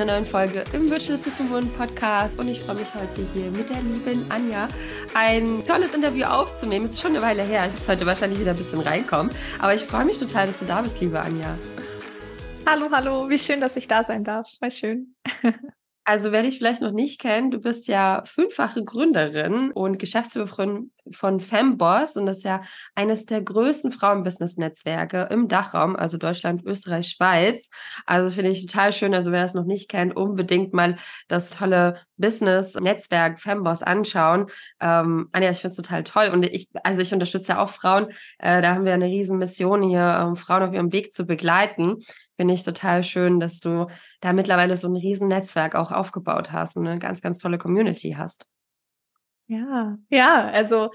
einer neuen Folge im Virtual One Podcast und ich freue mich heute hier mit der lieben Anja ein tolles Interview aufzunehmen. Es ist schon eine Weile her, ich muss heute wahrscheinlich wieder ein bisschen reinkommen, aber ich freue mich total, dass du da bist, liebe Anja. Hallo, hallo, wie schön, dass ich da sein darf. War schön. Also, wer dich vielleicht noch nicht kennt, du bist ja fünffache Gründerin und Geschäftsführerin von Femboss und das ist ja eines der größten Frauenbusiness-Netzwerke im Dachraum, also Deutschland, Österreich, Schweiz. Also finde ich total schön. Also wer das noch nicht kennt, unbedingt mal das tolle Business-Netzwerk Femboss anschauen. Ähm, Anja, ich finde es total toll und ich, also ich unterstütze ja auch Frauen. Äh, da haben wir eine riesen Mission hier, ähm, Frauen auf ihrem Weg zu begleiten finde ich total schön, dass du da mittlerweile so ein riesen Netzwerk auch aufgebaut hast und eine ganz, ganz tolle Community hast. Ja, ja, also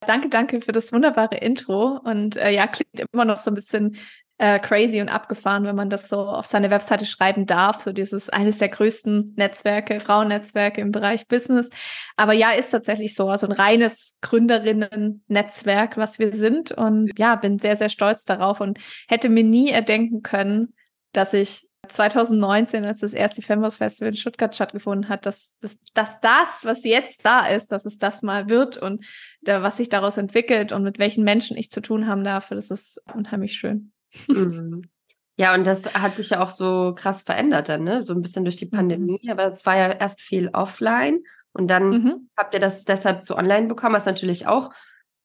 danke, danke für das wunderbare Intro. Und äh, ja, klingt immer noch so ein bisschen äh, crazy und abgefahren, wenn man das so auf seine Webseite schreiben darf. So dieses eines der größten Netzwerke, Frauennetzwerke im Bereich Business. Aber ja, ist tatsächlich so, also ein reines Gründerinnen-Netzwerk, was wir sind. Und ja, bin sehr, sehr stolz darauf und hätte mir nie erdenken können, dass ich 2019, als das erste Femboss Festival in Stuttgart stattgefunden hat, dass, dass, dass das, was jetzt da ist, dass es das mal wird und da, was sich daraus entwickelt und mit welchen Menschen ich zu tun haben darf, das ist unheimlich schön. Mhm. Ja, und das hat sich ja auch so krass verändert dann, ne? So ein bisschen durch die mhm. Pandemie, mhm. aber es war ja erst viel offline und dann mhm. habt ihr das deshalb so online bekommen, was natürlich auch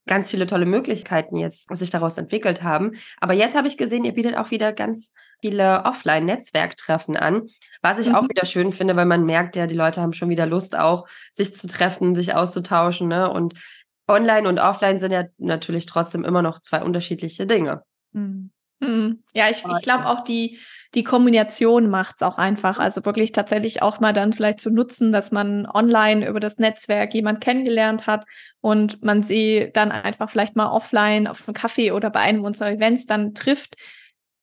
ganz viele tolle Möglichkeiten jetzt sich daraus entwickelt haben. Aber jetzt habe ich gesehen, ihr bietet auch wieder ganz viele Offline-Netzwerktreffen an, was ich mhm. auch wieder schön finde, weil man merkt ja, die Leute haben schon wieder Lust auch, sich zu treffen, sich auszutauschen. Ne? Und online und offline sind ja natürlich trotzdem immer noch zwei unterschiedliche Dinge. Mhm. Mhm. Ja, ich, ich glaube auch die, die Kombination macht es auch einfach. Also wirklich tatsächlich auch mal dann vielleicht zu nutzen, dass man online über das Netzwerk jemand kennengelernt hat und man sie dann einfach vielleicht mal offline auf einem Café oder bei einem unserer Events dann trifft.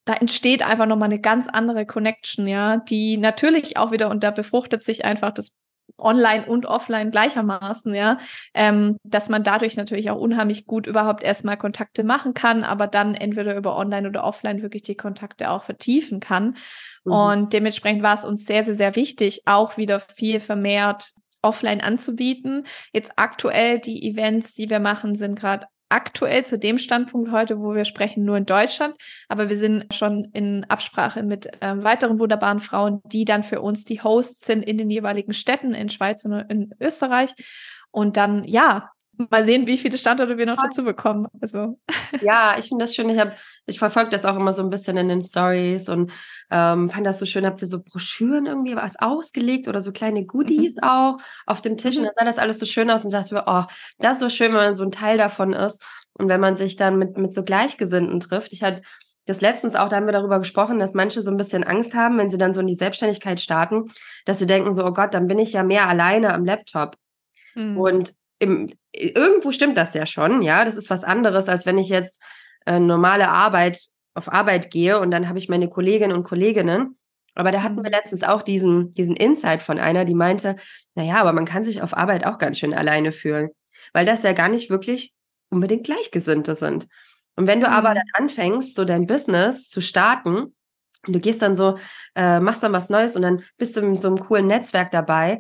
Da entsteht einfach nochmal eine ganz andere Connection, ja, die natürlich auch wieder, und da befruchtet sich einfach das online und offline gleichermaßen, ja, ähm, dass man dadurch natürlich auch unheimlich gut überhaupt erstmal Kontakte machen kann, aber dann entweder über online oder offline wirklich die Kontakte auch vertiefen kann. Mhm. Und dementsprechend war es uns sehr, sehr, sehr wichtig, auch wieder viel vermehrt offline anzubieten. Jetzt aktuell die Events, die wir machen, sind gerade aktuell zu dem Standpunkt heute, wo wir sprechen, nur in Deutschland. Aber wir sind schon in Absprache mit ähm, weiteren wunderbaren Frauen, die dann für uns die Hosts sind in den jeweiligen Städten in Schweiz und in Österreich. Und dann, ja, mal sehen, wie viele Standorte wir noch dazu bekommen. Also. Ja, ich finde das schön. Ich habe, ich verfolge das auch immer so ein bisschen in den Stories und ähm, fand das so schön. Habt ihr so Broschüren irgendwie was ausgelegt oder so kleine Goodies mhm. auch auf dem Tisch? Mhm. Und dann sah das alles so schön aus und dachte mir, oh, das ist so schön, wenn man so ein Teil davon ist und wenn man sich dann mit, mit so Gleichgesinnten trifft. Ich hatte das letztens auch, da haben wir darüber gesprochen, dass manche so ein bisschen Angst haben, wenn sie dann so in die Selbstständigkeit starten, dass sie denken so, oh Gott, dann bin ich ja mehr alleine am Laptop. Mhm. Und im, irgendwo stimmt das ja schon, ja. Das ist was anderes, als wenn ich jetzt äh, normale Arbeit auf Arbeit gehe und dann habe ich meine Kolleginnen und Kolleginnen. Aber da hatten wir mhm. letztens auch diesen, diesen Insight von einer, die meinte, naja, aber man kann sich auf Arbeit auch ganz schön alleine fühlen, weil das ja gar nicht wirklich unbedingt Gleichgesinnte sind. Und wenn du mhm. aber dann anfängst, so dein Business zu starten, und du gehst dann so, äh, machst dann was Neues und dann bist du in so einem coolen Netzwerk dabei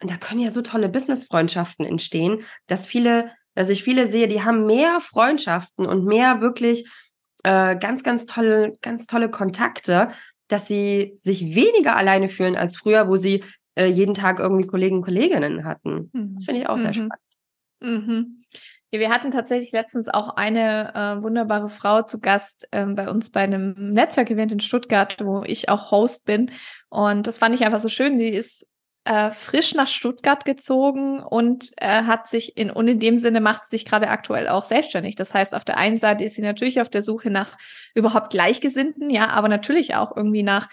und da können ja so tolle Business-Freundschaften entstehen, dass viele, dass ich viele sehe, die haben mehr Freundschaften und mehr wirklich äh, ganz, ganz tolle, ganz tolle Kontakte, dass sie sich weniger alleine fühlen als früher, wo sie äh, jeden Tag irgendwie Kollegen und Kolleginnen hatten. Mhm. Das finde ich auch sehr mhm. spannend. Mhm. Ja, wir hatten tatsächlich letztens auch eine äh, wunderbare Frau zu Gast äh, bei uns bei einem Netzwerkevent in Stuttgart, wo ich auch Host bin. Und das fand ich einfach so schön. Die ist äh, frisch nach Stuttgart gezogen und äh, hat sich in und in dem Sinne macht sie sich gerade aktuell auch selbstständig. Das heißt, auf der einen Seite ist sie natürlich auf der Suche nach überhaupt Gleichgesinnten, ja, aber natürlich auch irgendwie nach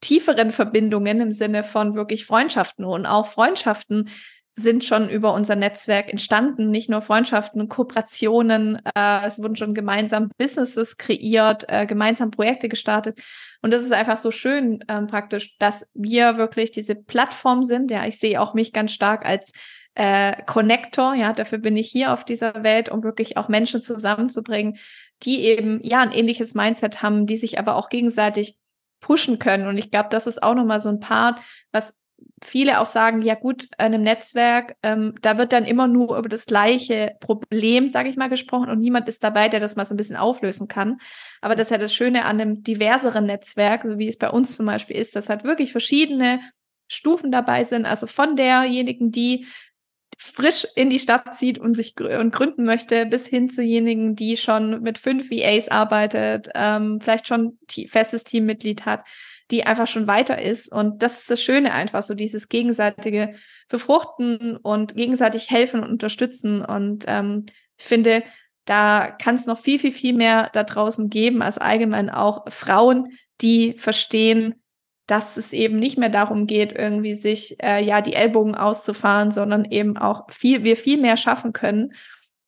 tieferen Verbindungen im Sinne von wirklich Freundschaften und auch Freundschaften sind schon über unser Netzwerk entstanden, nicht nur Freundschaften, Kooperationen, äh, es wurden schon gemeinsam Businesses kreiert, äh, gemeinsam Projekte gestartet. Und das ist einfach so schön ähm, praktisch, dass wir wirklich diese Plattform sind. Ja, ich sehe auch mich ganz stark als äh, Connector. Ja, dafür bin ich hier auf dieser Welt, um wirklich auch Menschen zusammenzubringen, die eben ja ein ähnliches Mindset haben, die sich aber auch gegenseitig pushen können. Und ich glaube, das ist auch nochmal so ein Part, was viele auch sagen, ja gut, in einem Netzwerk, ähm, da wird dann immer nur über das gleiche Problem, sage ich mal, gesprochen und niemand ist dabei, der das mal so ein bisschen auflösen kann. Aber das ist ja das Schöne an einem diverseren Netzwerk, so wie es bei uns zum Beispiel ist, dass halt wirklich verschiedene Stufen dabei sind. Also von derjenigen, die frisch in die Stadt zieht und sich gr und gründen möchte, bis hin zujenigen, die schon mit fünf VAs arbeitet, ähm, vielleicht schon festes Teammitglied hat die einfach schon weiter ist. Und das ist das Schöne einfach, so dieses gegenseitige Befruchten und gegenseitig helfen und unterstützen. Und ähm, ich finde, da kann es noch viel, viel, viel mehr da draußen geben, als allgemein auch Frauen, die verstehen, dass es eben nicht mehr darum geht, irgendwie sich äh, ja die Ellbogen auszufahren, sondern eben auch viel, wir viel mehr schaffen können,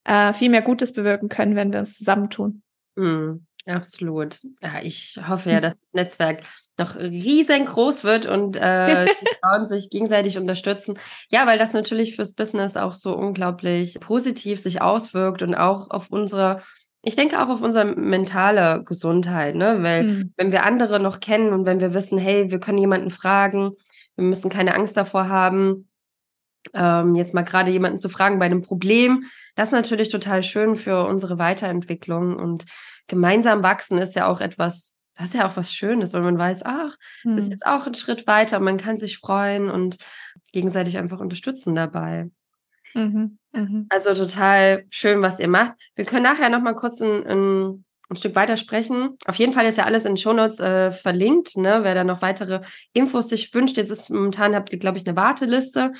äh, viel mehr Gutes bewirken können, wenn wir uns zusammentun. Mm, absolut. Ja, ich hoffe ja, dass das Netzwerk noch riesengroß wird und äh, die Frauen sich gegenseitig unterstützen. Ja, weil das natürlich fürs Business auch so unglaublich positiv sich auswirkt und auch auf unsere, ich denke auch auf unsere mentale Gesundheit, ne? Weil mhm. wenn wir andere noch kennen und wenn wir wissen, hey, wir können jemanden fragen, wir müssen keine Angst davor haben, ähm, jetzt mal gerade jemanden zu fragen bei einem Problem, das ist natürlich total schön für unsere Weiterentwicklung und gemeinsam wachsen ist ja auch etwas das ist ja auch was Schönes, weil man weiß, ach, es ist hm. jetzt auch ein Schritt weiter, man kann sich freuen und gegenseitig einfach unterstützen dabei. Mhm, mh. Also total schön, was ihr macht. Wir können nachher noch mal kurz ein, ein, ein Stück weiter sprechen. Auf jeden Fall ist ja alles in den Shownotes äh, verlinkt, ne? wer da noch weitere Infos sich wünscht. Jetzt ist momentan habt ihr, glaube ich, eine Warteliste.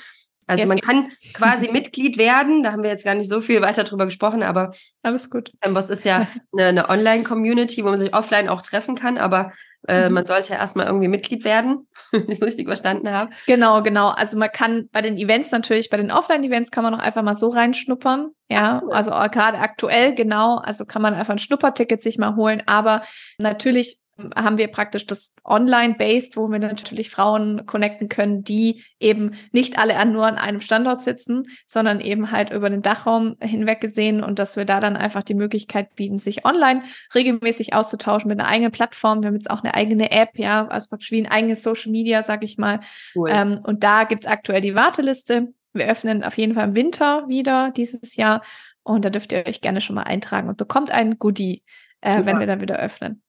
Also yes. man kann quasi Mitglied werden. Da haben wir jetzt gar nicht so viel weiter drüber gesprochen, aber alles gut. Amboss ist ja eine, eine Online-Community, wo man sich offline auch treffen kann, aber äh, mhm. man sollte ja erstmal irgendwie Mitglied werden, wenn ich es richtig verstanden habe. Genau, genau. Also man kann bei den Events natürlich, bei den Offline-Events kann man auch einfach mal so reinschnuppern. Ja, also gerade aktuell, genau. Also kann man einfach ein Schnupperticket sich mal holen. Aber natürlich haben wir praktisch das Online-Based, wo wir natürlich Frauen connecten können, die eben nicht alle an, nur an einem Standort sitzen, sondern eben halt über den Dachraum hinweg gesehen und dass wir da dann einfach die Möglichkeit bieten, sich online regelmäßig auszutauschen mit einer eigenen Plattform. Wir haben jetzt auch eine eigene App, ja, also praktisch wie ein eigenes Social Media, sag ich mal. Cool. Ähm, und da gibt's aktuell die Warteliste. Wir öffnen auf jeden Fall im Winter wieder dieses Jahr und da dürft ihr euch gerne schon mal eintragen und bekommt ein Goodie, äh, wenn wir dann wieder öffnen.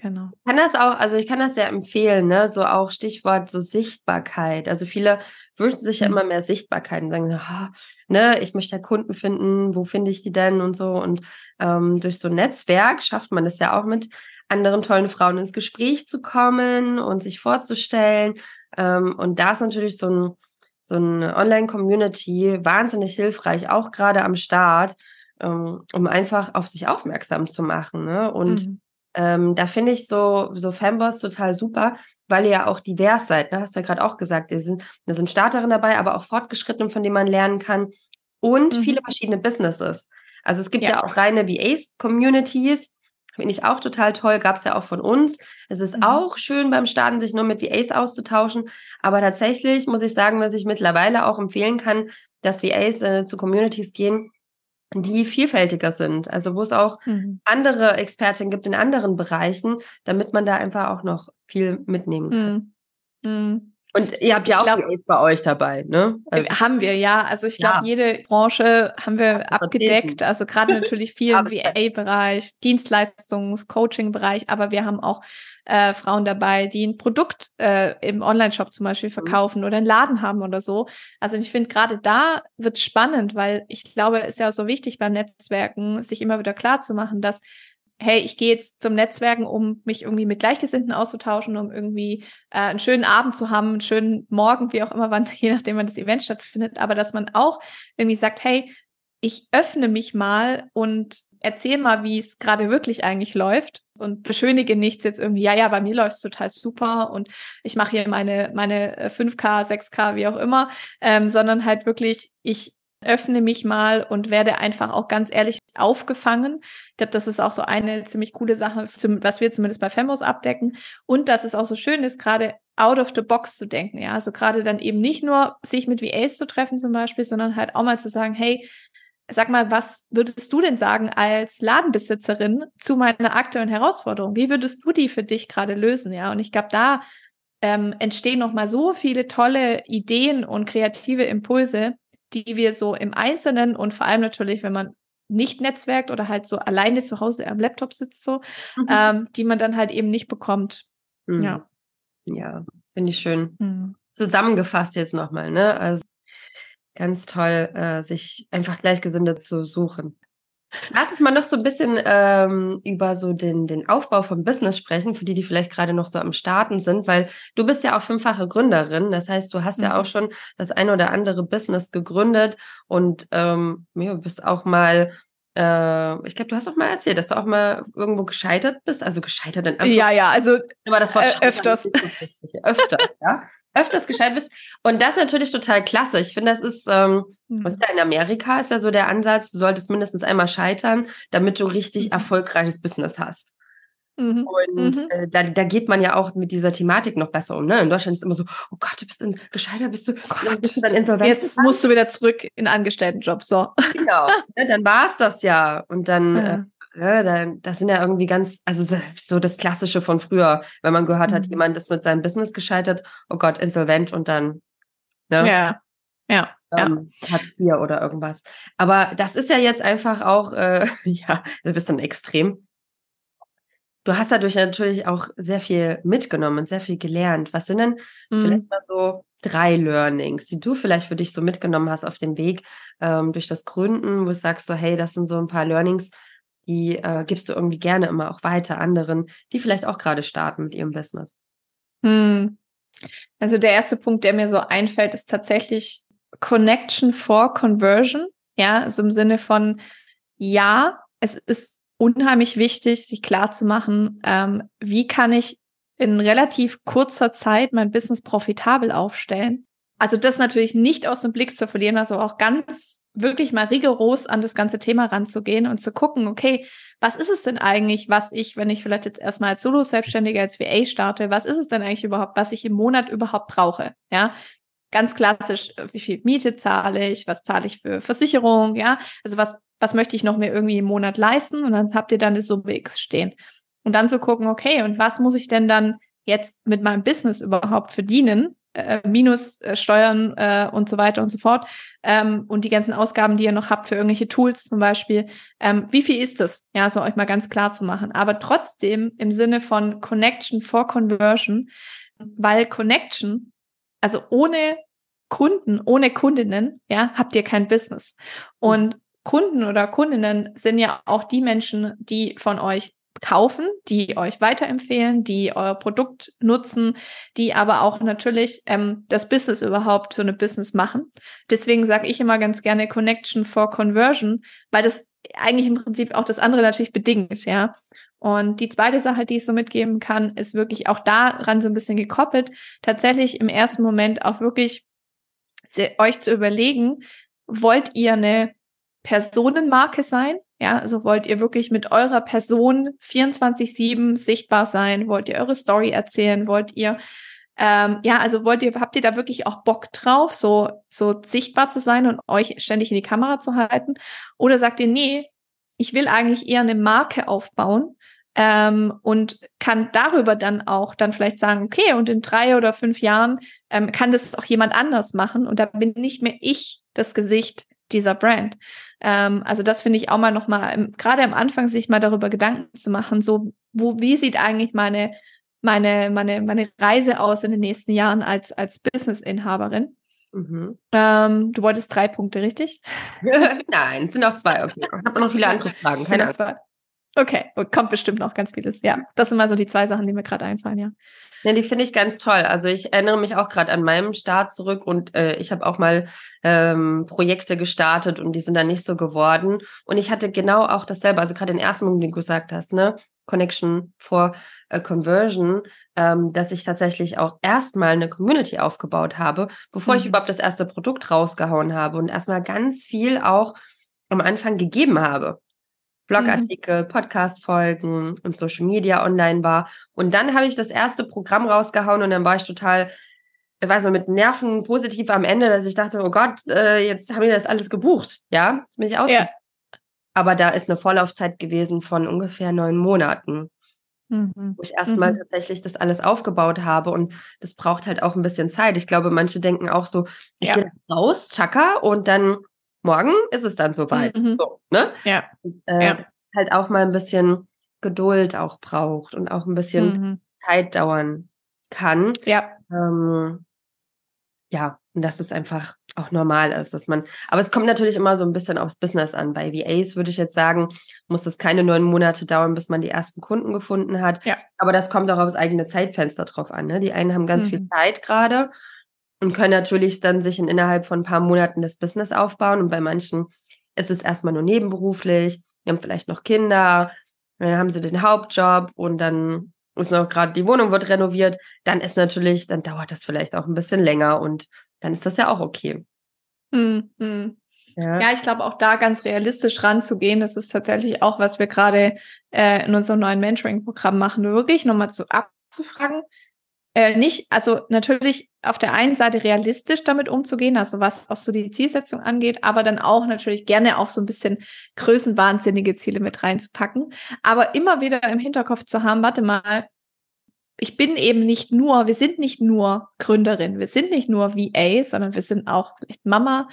Genau. Ich kann das auch, also ich kann das sehr empfehlen, ne? So auch Stichwort so Sichtbarkeit. Also viele wünschen sich ja mhm. immer mehr Sichtbarkeit und sagen, ah, ne, ich möchte ja Kunden finden, wo finde ich die denn und so. Und ähm, durch so ein Netzwerk schafft man das ja auch mit anderen tollen Frauen ins Gespräch zu kommen und sich vorzustellen. Ähm, und da ist natürlich so ein so eine Online-Community wahnsinnig hilfreich, auch gerade am Start, ähm, um einfach auf sich aufmerksam zu machen. Ne? Und mhm ähm, da finde ich so, so Fanboss total super, weil ihr ja auch divers seid. Ne? Hast du ja gerade auch gesagt. Da sind, da sind Starterinnen dabei, aber auch Fortgeschrittene, von denen man lernen kann. Und mhm. viele verschiedene Businesses. Also es gibt ja, ja auch reine VAs-Communities. Finde ich auch total toll. Gab es ja auch von uns. Es ist mhm. auch schön beim Starten, sich nur mit VAs auszutauschen. Aber tatsächlich muss ich sagen, was ich mittlerweile auch empfehlen kann, dass VAs äh, zu Communities gehen, die vielfältiger sind. Also wo es auch mhm. andere Expertinnen gibt in anderen Bereichen, damit man da einfach auch noch viel mitnehmen kann. Mhm. Und ihr habt ja ich auch glaub, bei euch dabei, ne? Also, haben wir, ja. Also ich glaube, ja. jede Branche haben wir abgedeckt. Also gerade natürlich viel im VA-Bereich, Dienstleistungs-, Coaching-Bereich, aber wir haben auch äh, Frauen dabei, die ein Produkt äh, im Online-Shop zum Beispiel mhm. verkaufen mhm. oder einen Laden haben oder so. Also ich finde, gerade da wird spannend, weil ich glaube, es ist ja so wichtig beim Netzwerken, sich immer wieder klar zu machen, dass hey, ich gehe jetzt zum Netzwerken, um mich irgendwie mit Gleichgesinnten auszutauschen, um irgendwie äh, einen schönen Abend zu haben, einen schönen Morgen, wie auch immer, wann, je nachdem, wann das Event stattfindet, aber dass man auch irgendwie sagt, hey, ich öffne mich mal und erzähl mal, wie es gerade wirklich eigentlich läuft und beschönige nichts jetzt irgendwie, ja, ja, bei mir läuft es total super und ich mache hier meine, meine 5K, äh, 6K, wie auch immer, ähm, sondern halt wirklich, ich öffne mich mal und werde einfach auch ganz ehrlich aufgefangen. Ich glaube, das ist auch so eine ziemlich coole Sache, was wir zumindest bei Femos abdecken. Und dass es auch so schön ist, gerade out of the box zu denken. Ja, also gerade dann eben nicht nur sich mit VAs zu treffen zum Beispiel, sondern halt auch mal zu sagen, hey, sag mal, was würdest du denn sagen als Ladenbesitzerin zu meiner aktuellen Herausforderung? Wie würdest du die für dich gerade lösen? Ja, und ich glaube, da ähm, entstehen noch mal so viele tolle Ideen und kreative Impulse, die wir so im Einzelnen und vor allem natürlich, wenn man nicht netzwerkt oder halt so alleine zu Hause am Laptop sitzt, so, mhm. ähm, die man dann halt eben nicht bekommt. Mhm. Ja. Ja, finde ich schön. Mhm. Zusammengefasst jetzt nochmal, ne? Also ganz toll, äh, sich einfach Gleichgesinnte zu suchen. Lass uns mal noch so ein bisschen ähm, über so den, den Aufbau vom Business sprechen, für die, die vielleicht gerade noch so am Starten sind, weil du bist ja auch fünffache Gründerin. Das heißt, du hast mhm. ja auch schon das ein oder andere Business gegründet und ähm, ja, bist auch mal äh, ich glaube, du hast auch mal erzählt, dass du auch mal irgendwo gescheitert bist. Also gescheitert in Anführungszeichen. Ja, ja, also aber das Wort äh, öfters. Öfter, ja öfters gescheitert bist. Und das ist natürlich total klasse. Ich finde, das ist, ähm, mhm. was ist ja in Amerika ist ja so der Ansatz, du solltest mindestens einmal scheitern, damit du richtig mhm. erfolgreiches Business hast. Mhm. Und mhm. äh, da, da geht man ja auch mit dieser Thematik noch besser um. Ne? In Deutschland ist immer so, oh Gott, du bist in, gescheitert, bist du, oh bist du dann insolvent. Jetzt gefahren? musst du wieder zurück in Angestelltenjob. So. Genau, ne, dann war es das ja. Und dann ja. Äh, ja, ne, das sind ja irgendwie ganz, also so, so, das Klassische von früher, wenn man gehört hat, mhm. jemand ist mit seinem Business gescheitert, oh Gott, insolvent und dann, ne? Ja, ja. Ähm, ja. Hartz IV oder irgendwas. Aber das ist ja jetzt einfach auch, äh, ja, ein bisschen extrem. Du hast dadurch natürlich auch sehr viel mitgenommen und sehr viel gelernt. Was sind denn mhm. vielleicht mal so drei Learnings, die du vielleicht für dich so mitgenommen hast auf dem Weg ähm, durch das Gründen, wo du sagst so, hey, das sind so ein paar Learnings, die äh, gibst du irgendwie gerne immer auch weiter anderen, die vielleicht auch gerade starten mit ihrem Business? Hm. Also der erste Punkt, der mir so einfällt, ist tatsächlich Connection for Conversion. Ja, also im Sinne von, ja, es ist unheimlich wichtig, sich klar zu machen, ähm, wie kann ich in relativ kurzer Zeit mein Business profitabel aufstellen. Also das natürlich nicht aus dem Blick zu verlieren, also auch ganz wirklich mal rigoros an das ganze Thema ranzugehen und zu gucken, okay, was ist es denn eigentlich, was ich, wenn ich vielleicht jetzt erstmal als Solo-Selbstständiger, als VA starte, was ist es denn eigentlich überhaupt, was ich im Monat überhaupt brauche? Ja, ganz klassisch, äh, wie viel Miete zahle ich, was zahle ich für Versicherung, ja, also was, was möchte ich noch mir irgendwie im Monat leisten und dann habt ihr dann eine Summe X stehen. Und dann zu gucken, okay, und was muss ich denn dann jetzt mit meinem Business überhaupt verdienen, äh, minus äh, Steuern äh, und so weiter und so fort ähm, und die ganzen Ausgaben, die ihr noch habt für irgendwelche Tools zum Beispiel. Ähm, wie viel ist das? Ja, so euch mal ganz klar zu machen. Aber trotzdem im Sinne von Connection for Conversion, weil Connection, also ohne Kunden, ohne Kundinnen, ja, habt ihr kein Business. Und Kunden oder Kundinnen sind ja auch die Menschen, die von euch kaufen, die euch weiterempfehlen, die euer Produkt nutzen, die aber auch natürlich ähm, das Business überhaupt so eine Business machen. Deswegen sage ich immer ganz gerne Connection for Conversion, weil das eigentlich im Prinzip auch das andere natürlich bedingt, ja. Und die zweite Sache, die ich so mitgeben kann, ist wirklich auch daran so ein bisschen gekoppelt, tatsächlich im ersten Moment auch wirklich euch zu überlegen, wollt ihr eine Personenmarke sein? Ja, also wollt ihr wirklich mit eurer Person 24-7 sichtbar sein? Wollt ihr eure Story erzählen? Wollt ihr, ähm, ja, also wollt ihr, habt ihr da wirklich auch Bock drauf, so, so sichtbar zu sein und euch ständig in die Kamera zu halten? Oder sagt ihr, nee, ich will eigentlich eher eine Marke aufbauen, ähm, und kann darüber dann auch dann vielleicht sagen, okay, und in drei oder fünf Jahren ähm, kann das auch jemand anders machen und da bin nicht mehr ich das Gesicht dieser Brand. Ähm, also das finde ich auch mal nochmal, gerade am Anfang sich mal darüber Gedanken zu machen, so, wo, wie sieht eigentlich meine, meine, meine, meine Reise aus in den nächsten Jahren als, als Business-Inhaberin? Mhm. Ähm, du wolltest drei Punkte, richtig? Nein, es sind auch zwei. Okay. Ich habe noch viele andere Fragen. Keine Angst. Okay, kommt bestimmt noch ganz vieles. Ja, das sind mal so die zwei Sachen, die mir gerade einfallen, ja. Ja, die finde ich ganz toll. Also ich erinnere mich auch gerade an meinem Start zurück und äh, ich habe auch mal ähm, Projekte gestartet und die sind dann nicht so geworden. Und ich hatte genau auch dasselbe, also gerade den ersten Punkt, den du gesagt hast, ne? Connection for Conversion, ähm, dass ich tatsächlich auch erstmal eine Community aufgebaut habe, bevor mhm. ich überhaupt das erste Produkt rausgehauen habe und erstmal ganz viel auch am Anfang gegeben habe. Blogartikel, mhm. Podcast-Folgen und Social Media online war. Und dann habe ich das erste Programm rausgehauen und dann war ich total ich weiß noch, mit Nerven positiv am Ende, dass ich dachte, oh Gott, äh, jetzt haben wir das alles gebucht. Ja, jetzt bin ich aus. Ja. Aber da ist eine Vorlaufzeit gewesen von ungefähr neun Monaten. Mhm. Wo ich erstmal mhm. tatsächlich das alles aufgebaut habe. Und das braucht halt auch ein bisschen Zeit. Ich glaube, manche denken auch so, ich ja. gehe raus, tschakka, und dann morgen ist es dann soweit. Mhm. So, ne? Ja. Und, äh, ja. Halt auch mal ein bisschen Geduld auch braucht und auch ein bisschen mhm. Zeit dauern kann. Ja. Ähm, ja, und dass es einfach auch normal ist, dass man, aber es kommt natürlich immer so ein bisschen aufs Business an. Bei VAs würde ich jetzt sagen, muss es keine neun Monate dauern, bis man die ersten Kunden gefunden hat. Ja. Aber das kommt auch aufs eigene Zeitfenster drauf an. Ne? Die einen haben ganz mhm. viel Zeit gerade und können natürlich dann sich in, innerhalb von ein paar Monaten das Business aufbauen. Und bei manchen ist es erstmal nur nebenberuflich, die haben vielleicht noch Kinder, dann haben sie den Hauptjob und dann ist noch gerade die Wohnung wird renoviert, dann ist natürlich, dann dauert das vielleicht auch ein bisschen länger und dann ist das ja auch okay. Mhm. Ja. ja. ich glaube auch da ganz realistisch ranzugehen, das ist tatsächlich auch, was wir gerade äh, in unserem neuen Mentoring-Programm machen, wirklich nochmal zu abzufragen, äh, nicht, also natürlich auf der einen Seite realistisch damit umzugehen, also was auch so die Zielsetzung angeht, aber dann auch natürlich gerne auch so ein bisschen größenwahnsinnige Ziele mit reinzupacken, aber immer wieder im Hinterkopf zu haben, warte mal, ich bin eben nicht nur, wir sind nicht nur Gründerin, wir sind nicht nur VA, sondern wir sind auch vielleicht Mama,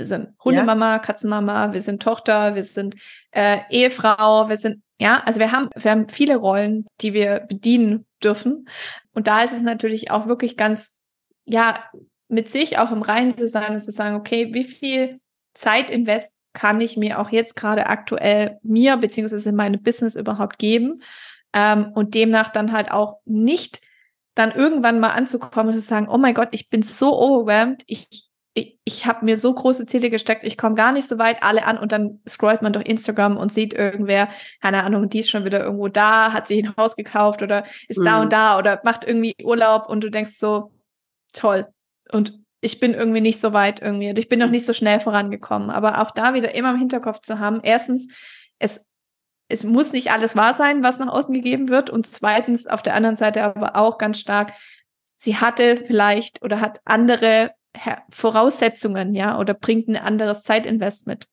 wir sind Hundemama, ja. Katzenmama, wir sind Tochter, wir sind äh, Ehefrau, wir sind, ja, also wir haben, wir haben viele Rollen, die wir bedienen dürfen. Und da ist es natürlich auch wirklich ganz, ja, mit sich auch im Reinen zu sein und zu sagen, okay, wie viel Zeit invest kann ich mir auch jetzt gerade aktuell mir beziehungsweise meine Business überhaupt geben ähm, und demnach dann halt auch nicht dann irgendwann mal anzukommen und zu sagen, oh mein Gott, ich bin so overwhelmed, ich ich, ich habe mir so große Ziele gesteckt, ich komme gar nicht so weit, alle an und dann scrollt man durch Instagram und sieht irgendwer, keine Ahnung, die ist schon wieder irgendwo da, hat sich ein Haus gekauft oder ist mhm. da und da oder macht irgendwie Urlaub und du denkst so, toll. Und ich bin irgendwie nicht so weit irgendwie und ich bin noch nicht so schnell vorangekommen. Aber auch da wieder immer im Hinterkopf zu haben, erstens, es, es muss nicht alles wahr sein, was nach außen gegeben wird. Und zweitens, auf der anderen Seite aber auch ganz stark, sie hatte vielleicht oder hat andere Voraussetzungen, ja, oder bringt ein anderes Zeitinvestment.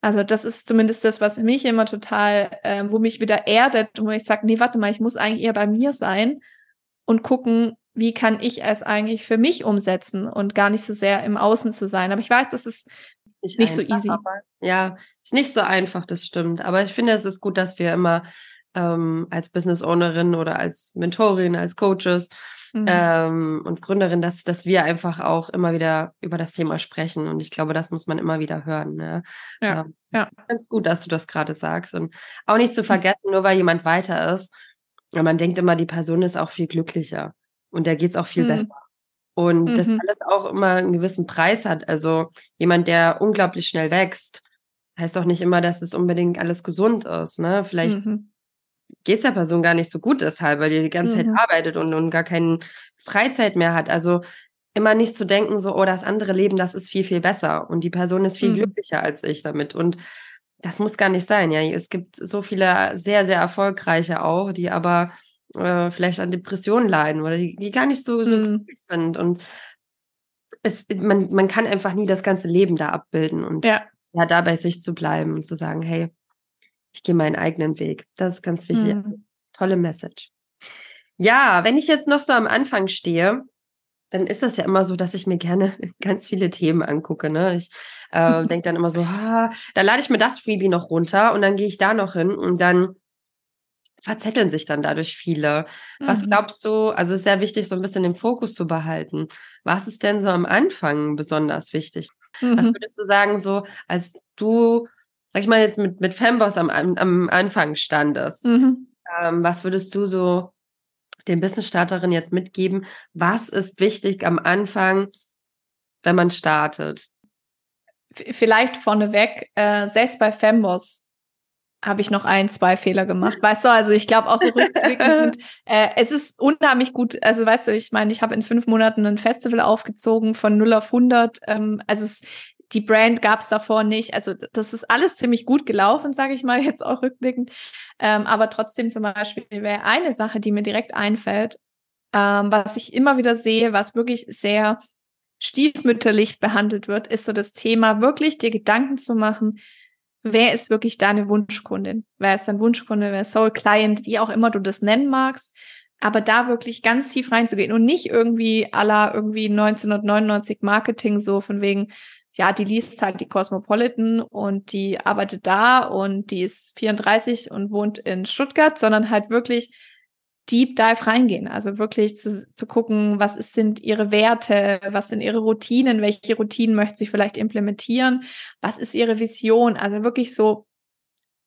Also das ist zumindest das, was mich immer total, äh, wo mich wieder erdet und wo ich sage, nee, warte mal, ich muss eigentlich eher bei mir sein und gucken, wie kann ich es eigentlich für mich umsetzen und gar nicht so sehr im Außen zu sein. Aber ich weiß, das ist nicht, nicht einfach, so easy. Aber, ja, ist nicht so einfach, das stimmt. Aber ich finde, es ist gut, dass wir immer ähm, als Business Ownerin oder als Mentorin, als Coaches mhm. ähm, und Gründerin, dass, dass wir einfach auch immer wieder über das Thema sprechen. Und ich glaube, das muss man immer wieder hören. Ne? Ja, ähm, ja. Ganz gut, dass du das gerade sagst. Und auch nicht zu mhm. vergessen, nur weil jemand weiter ist, man denkt immer, die Person ist auch viel glücklicher und der geht es auch viel mhm. besser. Und mhm. das alles auch immer einen gewissen Preis hat. Also jemand, der unglaublich schnell wächst, heißt auch nicht immer, dass es unbedingt alles gesund ist. Ne? Vielleicht mhm geht es der Person gar nicht so gut deshalb, weil die die ganze mhm. Zeit arbeitet und, und gar keine Freizeit mehr hat. Also immer nicht zu denken, so, oh, das andere Leben, das ist viel, viel besser und die Person ist viel mhm. glücklicher als ich damit. Und das muss gar nicht sein, ja. Es gibt so viele sehr, sehr erfolgreiche auch, die aber äh, vielleicht an Depressionen leiden oder die, die gar nicht so, so mhm. glücklich sind. Und es, man, man kann einfach nie das ganze Leben da abbilden und ja. ja, da bei sich zu bleiben und zu sagen, hey, ich gehe meinen eigenen Weg. Das ist ganz wichtig. Mhm. Tolle Message. Ja, wenn ich jetzt noch so am Anfang stehe, dann ist das ja immer so, dass ich mir gerne ganz viele Themen angucke. Ne? Ich äh, denke dann immer so, ah, da lade ich mir das Freebie noch runter und dann gehe ich da noch hin und dann verzetteln sich dann dadurch viele. Mhm. Was glaubst du, also ist sehr wichtig, so ein bisschen den Fokus zu behalten. Was ist denn so am Anfang besonders wichtig? Mhm. Was würdest du sagen, so als du sag ich mal jetzt mit, mit Femboss am, am Anfang standest, mhm. ähm, was würdest du so den Business-Starterinnen jetzt mitgeben? Was ist wichtig am Anfang, wenn man startet? Vielleicht vorneweg, äh, selbst bei Femboss habe ich noch ein, zwei Fehler gemacht. Weißt du, also ich glaube auch so rückblickend, äh, es ist unheimlich gut. Also weißt du, ich meine, ich habe in fünf Monaten ein Festival aufgezogen von 0 auf 100. Ähm, also es, die Brand gab es davor nicht. Also das ist alles ziemlich gut gelaufen, sage ich mal jetzt auch rückblickend. Ähm, aber trotzdem zum Beispiel wäre eine Sache, die mir direkt einfällt, ähm, was ich immer wieder sehe, was wirklich sehr stiefmütterlich behandelt wird, ist so das Thema, wirklich dir Gedanken zu machen, wer ist wirklich deine Wunschkundin? Wer ist dein Wunschkunde? Wer ist Soul Client? Wie auch immer du das nennen magst. Aber da wirklich ganz tief reinzugehen und nicht irgendwie aller irgendwie 1999 Marketing so von wegen, ja, die liest halt die Cosmopolitan und die arbeitet da und die ist 34 und wohnt in Stuttgart, sondern halt wirklich Deep Dive reingehen. Also wirklich zu, zu gucken, was ist, sind ihre Werte, was sind ihre Routinen, welche Routinen möchte sie vielleicht implementieren, was ist ihre Vision. Also wirklich so,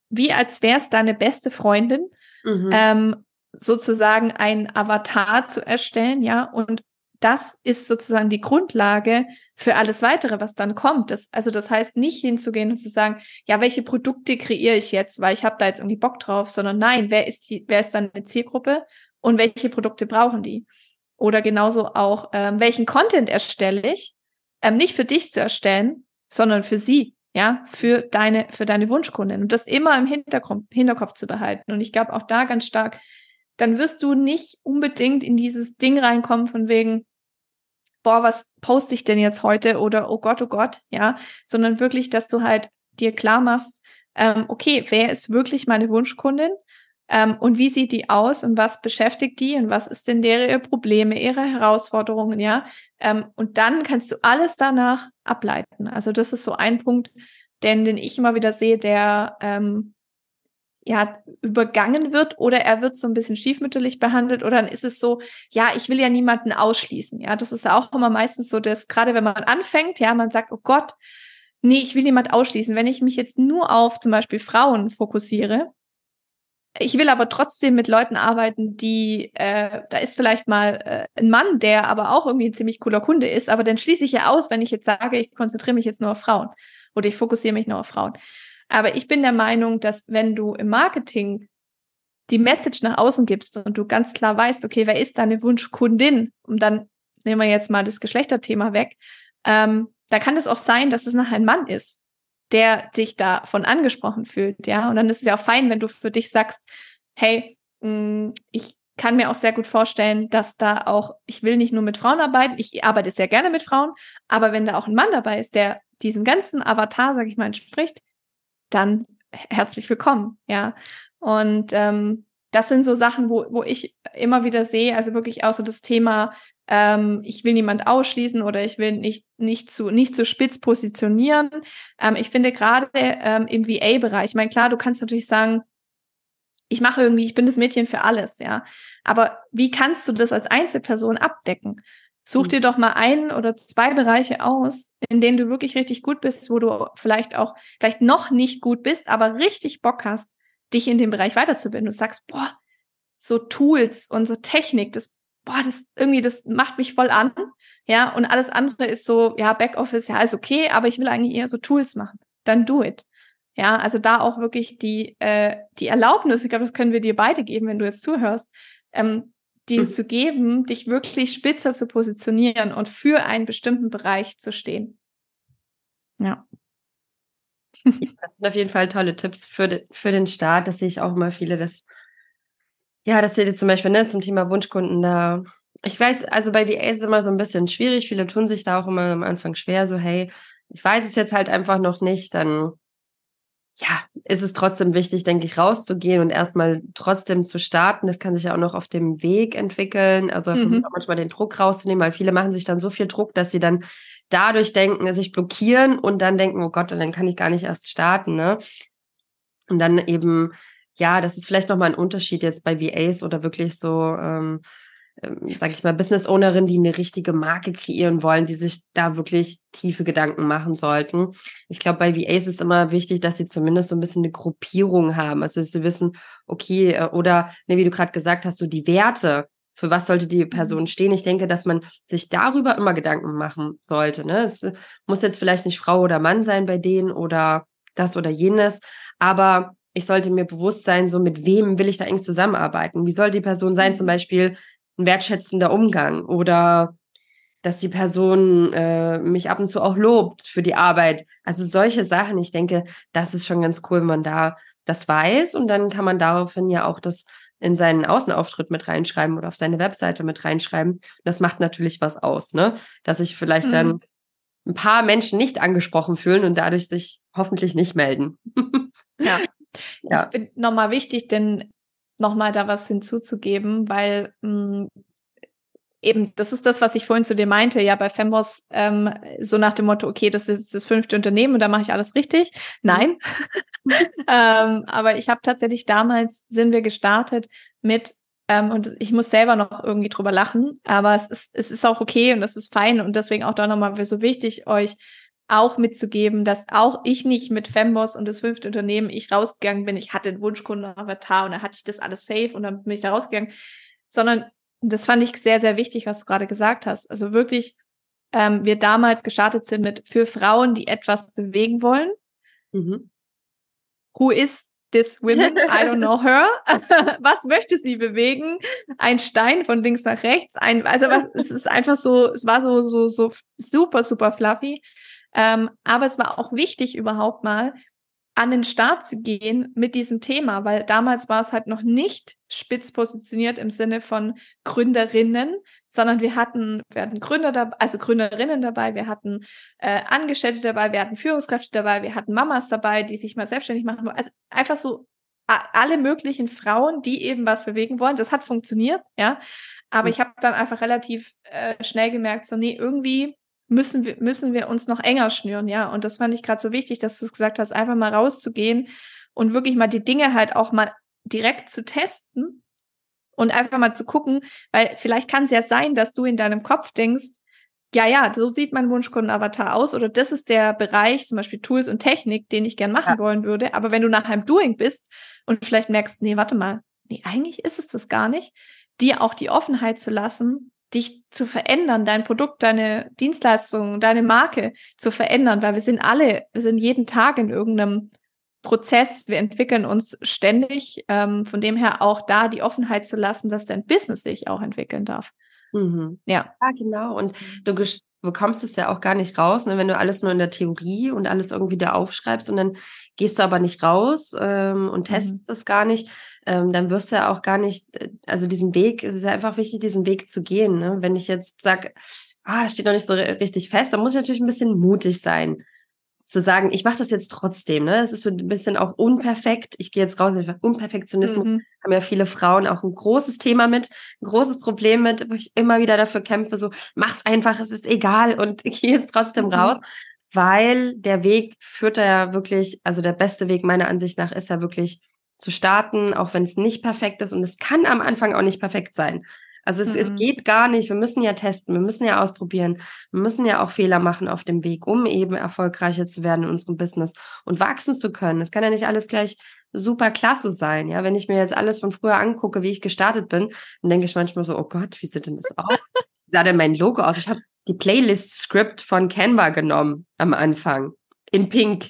wie als wäre es deine beste Freundin, mhm. ähm, sozusagen ein Avatar zu erstellen, ja, und das ist sozusagen die Grundlage für alles weitere, was dann kommt. Das, also das heißt nicht hinzugehen und zu sagen, ja, welche Produkte kreiere ich jetzt, weil ich habe da jetzt irgendwie Bock drauf, sondern nein, wer ist die, wer ist dann eine Zielgruppe und welche Produkte brauchen die? Oder genauso auch, ähm, welchen Content erstelle ich, ähm, nicht für dich zu erstellen, sondern für sie, ja, für deine, für deine Wunschkundin und das immer im Hinterkopf, Hinterkopf zu behalten. Und ich glaube auch da ganz stark, dann wirst du nicht unbedingt in dieses Ding reinkommen von wegen, boah, was poste ich denn jetzt heute oder oh Gott, oh Gott, ja, sondern wirklich, dass du halt dir klar machst, ähm, okay, wer ist wirklich meine Wunschkundin? Ähm, und wie sieht die aus und was beschäftigt die und was ist denn ihre Probleme, ihre Herausforderungen, ja? Ähm, und dann kannst du alles danach ableiten. Also das ist so ein Punkt, den, den ich immer wieder sehe, der ähm, ja, übergangen wird oder er wird so ein bisschen stiefmütterlich behandelt oder dann ist es so, ja, ich will ja niemanden ausschließen. Ja, das ist ja auch immer meistens so, dass gerade wenn man anfängt, ja, man sagt, oh Gott, nee, ich will niemand ausschließen. Wenn ich mich jetzt nur auf zum Beispiel Frauen fokussiere, ich will aber trotzdem mit Leuten arbeiten, die, äh, da ist vielleicht mal äh, ein Mann, der aber auch irgendwie ein ziemlich cooler Kunde ist, aber dann schließe ich ja aus, wenn ich jetzt sage, ich konzentriere mich jetzt nur auf Frauen oder ich fokussiere mich nur auf Frauen. Aber ich bin der Meinung, dass wenn du im Marketing die Message nach außen gibst und du ganz klar weißt, okay, wer ist deine Wunschkundin? Und dann nehmen wir jetzt mal das Geschlechterthema weg. Ähm, da kann es auch sein, dass es nachher ein Mann ist, der dich davon angesprochen fühlt, ja. Und dann ist es ja auch fein, wenn du für dich sagst, hey, mh, mm, ich kann mir auch sehr gut vorstellen, dass da auch, ich will nicht nur mit Frauen arbeiten, ich arbeite sehr gerne mit Frauen, aber wenn da auch ein Mann dabei ist, der diesem ganzen Avatar, sag ich mal, entspricht, dann herzlich willkommen, ja. Und ähm, das sind so Sachen, wo, wo ich immer wieder sehe, also wirklich auch so das Thema, ähm, ich will niemand ausschließen oder ich will nicht, nicht, zu, nicht zu spitz positionieren. Ähm, ich finde gerade ähm, im VA-Bereich, ich meine, klar, du kannst natürlich sagen, ich mache irgendwie, ich bin das Mädchen für alles, ja. Aber wie kannst du das als Einzelperson abdecken? Such mhm. dir doch mal ein oder zwei Bereiche aus, in denen du wirklich richtig gut bist, wo du vielleicht auch, vielleicht noch nicht gut bist, aber richtig Bock hast, dich in dem Bereich weiterzubilden. Du sagst, boah, so Tools und so Technik, das, boah, das irgendwie, das macht mich voll an. Ja, und alles andere ist so, ja, Backoffice, ja, ist okay, aber ich will eigentlich eher so Tools machen. Dann do it. Ja, also da auch wirklich die, äh, die Erlaubnis, ich glaube, das können wir dir beide geben, wenn du jetzt zuhörst, ähm, dir hm. zu geben, dich wirklich spitzer zu positionieren und für einen bestimmten Bereich zu stehen. Ja. Das sind auf jeden Fall tolle Tipps für, de, für den Start. Das sehe ich auch immer viele, dass, ja, das seht ihr zum Beispiel ne, zum Thema Wunschkunden da. Ich weiß, also bei VA ist es immer so ein bisschen schwierig. Viele tun sich da auch immer am Anfang schwer, so, hey, ich weiß es jetzt halt einfach noch nicht, dann ja, ist es trotzdem wichtig, denke ich, rauszugehen und erstmal trotzdem zu starten. Das kann sich ja auch noch auf dem Weg entwickeln. Also mhm. versucht auch manchmal den Druck rauszunehmen, weil viele machen sich dann so viel Druck, dass sie dann dadurch denken, sich blockieren und dann denken, oh Gott, dann kann ich gar nicht erst starten, ne? Und dann eben, ja, das ist vielleicht nochmal ein Unterschied jetzt bei VAs oder wirklich so ähm, sage ich mal, Business Ownerin, die eine richtige Marke kreieren wollen, die sich da wirklich tiefe Gedanken machen sollten. Ich glaube, bei VAs ist immer wichtig, dass sie zumindest so ein bisschen eine Gruppierung haben. Also, dass sie wissen, okay, äh, oder, ne, wie du gerade gesagt hast, so die Werte, für was sollte die Person mhm. stehen? Ich denke, dass man sich darüber immer Gedanken machen sollte. Ne? Es muss jetzt vielleicht nicht Frau oder Mann sein bei denen oder das oder jenes, aber ich sollte mir bewusst sein, so mit wem will ich da eng zusammenarbeiten? Wie soll die Person sein? Zum mhm. Beispiel, ein wertschätzender Umgang oder dass die Person äh, mich ab und zu auch lobt für die Arbeit. Also solche Sachen. Ich denke, das ist schon ganz cool, wenn man da das weiß und dann kann man daraufhin ja auch das in seinen Außenauftritt mit reinschreiben oder auf seine Webseite mit reinschreiben. Das macht natürlich was aus, ne? Dass sich vielleicht mhm. dann ein paar Menschen nicht angesprochen fühlen und dadurch sich hoffentlich nicht melden. ja. ja. Ich finde nochmal wichtig, denn nochmal da was hinzuzugeben, weil mh, hm, eben, das ist das, was ich vorhin zu dir meinte, ja, bei Femboss, ähm, so nach dem Motto, okay, das ist das fünfte Unternehmen und da mache ich alles richtig. Mhm. Nein. ähm, aber ich habe tatsächlich damals, sind wir gestartet mit, ähm, und ich muss selber noch irgendwie drüber lachen, aber es ist, es ist auch okay und es ist fein und deswegen auch da nochmal so wichtig, euch auch mitzugeben, dass auch ich nicht mit Femboss und das fünfte Unternehmen ich rausgegangen bin. Ich hatte einen Wunschkunden-Avatar und da hatte ich das alles safe und dann bin ich da rausgegangen, sondern das fand ich sehr, sehr wichtig, was du gerade gesagt hast. Also wirklich, ähm, wir damals gestartet sind mit für Frauen, die etwas bewegen wollen. Mhm. Who is this woman? I don't know her. was möchte sie bewegen? Ein Stein von links nach rechts. Ein, also was, es ist einfach so, es war so, so, so super, super fluffy. Ähm, aber es war auch wichtig überhaupt mal, an den Start zu gehen mit diesem Thema, weil damals war es halt noch nicht spitz positioniert im Sinne von Gründerinnen, sondern wir hatten, wir hatten Gründer dabei, also Gründerinnen dabei, wir hatten äh, Angestellte dabei, wir hatten Führungskräfte dabei, wir hatten Mamas dabei, die sich mal selbstständig machen wollen. Also einfach so alle möglichen Frauen, die eben was bewegen wollen. Das hat funktioniert, ja. Aber mhm. ich habe dann einfach relativ äh, schnell gemerkt, so, nee, irgendwie müssen wir, müssen wir uns noch enger schnüren, ja. Und das fand ich gerade so wichtig, dass du es gesagt hast, einfach mal rauszugehen und wirklich mal die Dinge halt auch mal direkt zu testen und einfach mal zu gucken, weil vielleicht kann es ja sein, dass du in deinem Kopf denkst, ja, ja, so sieht mein Wunschkunden-Avatar aus oder das ist der Bereich, zum Beispiel Tools und Technik, den ich gern machen ja. wollen würde. Aber wenn du nach einem Doing bist und vielleicht merkst, nee, warte mal, nee, eigentlich ist es das gar nicht, dir auch die Offenheit zu lassen, dich zu verändern, dein Produkt, deine Dienstleistung, deine Marke zu verändern, weil wir sind alle, wir sind jeden Tag in irgendeinem Prozess, wir entwickeln uns ständig. Ähm, von dem her auch da die Offenheit zu lassen, dass dein Business sich auch entwickeln darf. Mhm. Ja. Ja, genau. Und du bekommst es ja auch gar nicht raus, ne, wenn du alles nur in der Theorie und alles irgendwie da aufschreibst und dann gehst du aber nicht raus ähm, und mhm. testest es mhm. gar nicht, ähm, dann wirst du ja auch gar nicht, äh, also diesen Weg, es ist ja einfach wichtig, diesen Weg zu gehen. Ne? Wenn ich jetzt sage, ah, das steht noch nicht so richtig fest, dann muss ich natürlich ein bisschen mutig sein. Zu sagen, ich mache das jetzt trotzdem, ne? Das ist so ein bisschen auch unperfekt. Ich gehe jetzt raus, Unperfektionismus mhm. haben ja viele Frauen auch ein großes Thema mit, ein großes Problem mit, wo ich immer wieder dafür kämpfe, so, mach's einfach, es ist egal und ich gehe jetzt trotzdem mhm. raus weil der Weg führt ja wirklich, also der beste Weg meiner Ansicht nach ist ja wirklich zu starten, auch wenn es nicht perfekt ist. Und es kann am Anfang auch nicht perfekt sein. Also es, mhm. es geht gar nicht. Wir müssen ja testen, wir müssen ja ausprobieren, wir müssen ja auch Fehler machen auf dem Weg, um eben erfolgreicher zu werden in unserem Business und wachsen zu können. Es kann ja nicht alles gleich super klasse sein. Ja, wenn ich mir jetzt alles von früher angucke, wie ich gestartet bin, dann denke ich manchmal so, oh Gott, wie sieht denn das aus? Wie sah denn mein Logo aus? Ich habe die Playlist-Script von Canva genommen am Anfang in Pink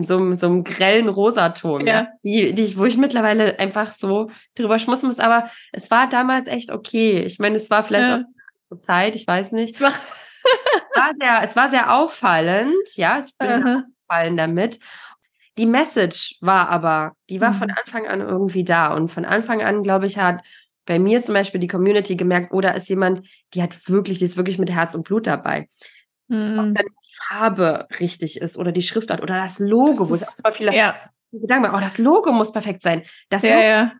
in so einem, so einem grellen Rosaton, ja. ja. Die, die, wo ich mittlerweile einfach so drüber schmussen muss. Aber es war damals echt okay. Ich meine, es war vielleicht ja. auch Zeit, ich weiß nicht. Es war, war sehr, es war sehr auffallend, ja, ich bin uh auffallen damit. Die Message war aber, die war mhm. von Anfang an irgendwie da. Und von Anfang an, glaube ich, hat bei mir zum Beispiel die Community gemerkt, oder ist jemand, die hat wirklich, die ist wirklich mit Herz und Blut dabei. Mhm. Ob dann Farbe richtig ist oder die Schriftart oder das Logo, das wo es auch viele ja. Gedanken machen, oh, das Logo muss perfekt sein. Das ja, ja.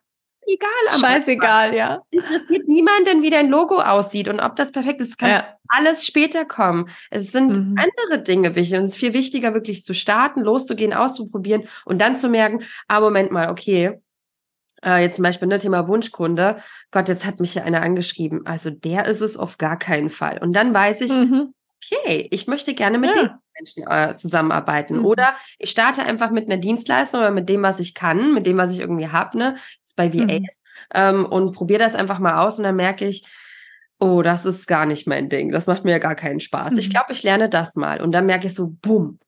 egal. Scheißegal, ja. Interessiert niemanden, wie dein Logo aussieht und ob das perfekt ist. Kann ja. alles später kommen. Es sind mhm. andere Dinge wichtig und es ist viel wichtiger, wirklich zu starten, loszugehen, auszuprobieren und dann zu merken, ah, Moment mal, okay, äh, jetzt zum Beispiel ne, Thema Wunschkunde. Gott, jetzt hat mich ja einer angeschrieben. Also der ist es auf gar keinen Fall. Und dann weiß ich, mhm okay, ich möchte gerne mit ja. den Menschen äh, zusammenarbeiten. Mhm. Oder ich starte einfach mit einer Dienstleistung oder mit dem, was ich kann, mit dem, was ich irgendwie habe, ne, jetzt bei VAs, mhm. ähm, und probiere das einfach mal aus und dann merke ich, oh, das ist gar nicht mein Ding. Das macht mir ja gar keinen Spaß. Mhm. Ich glaube, ich lerne das mal. Und dann merke ich so, bumm,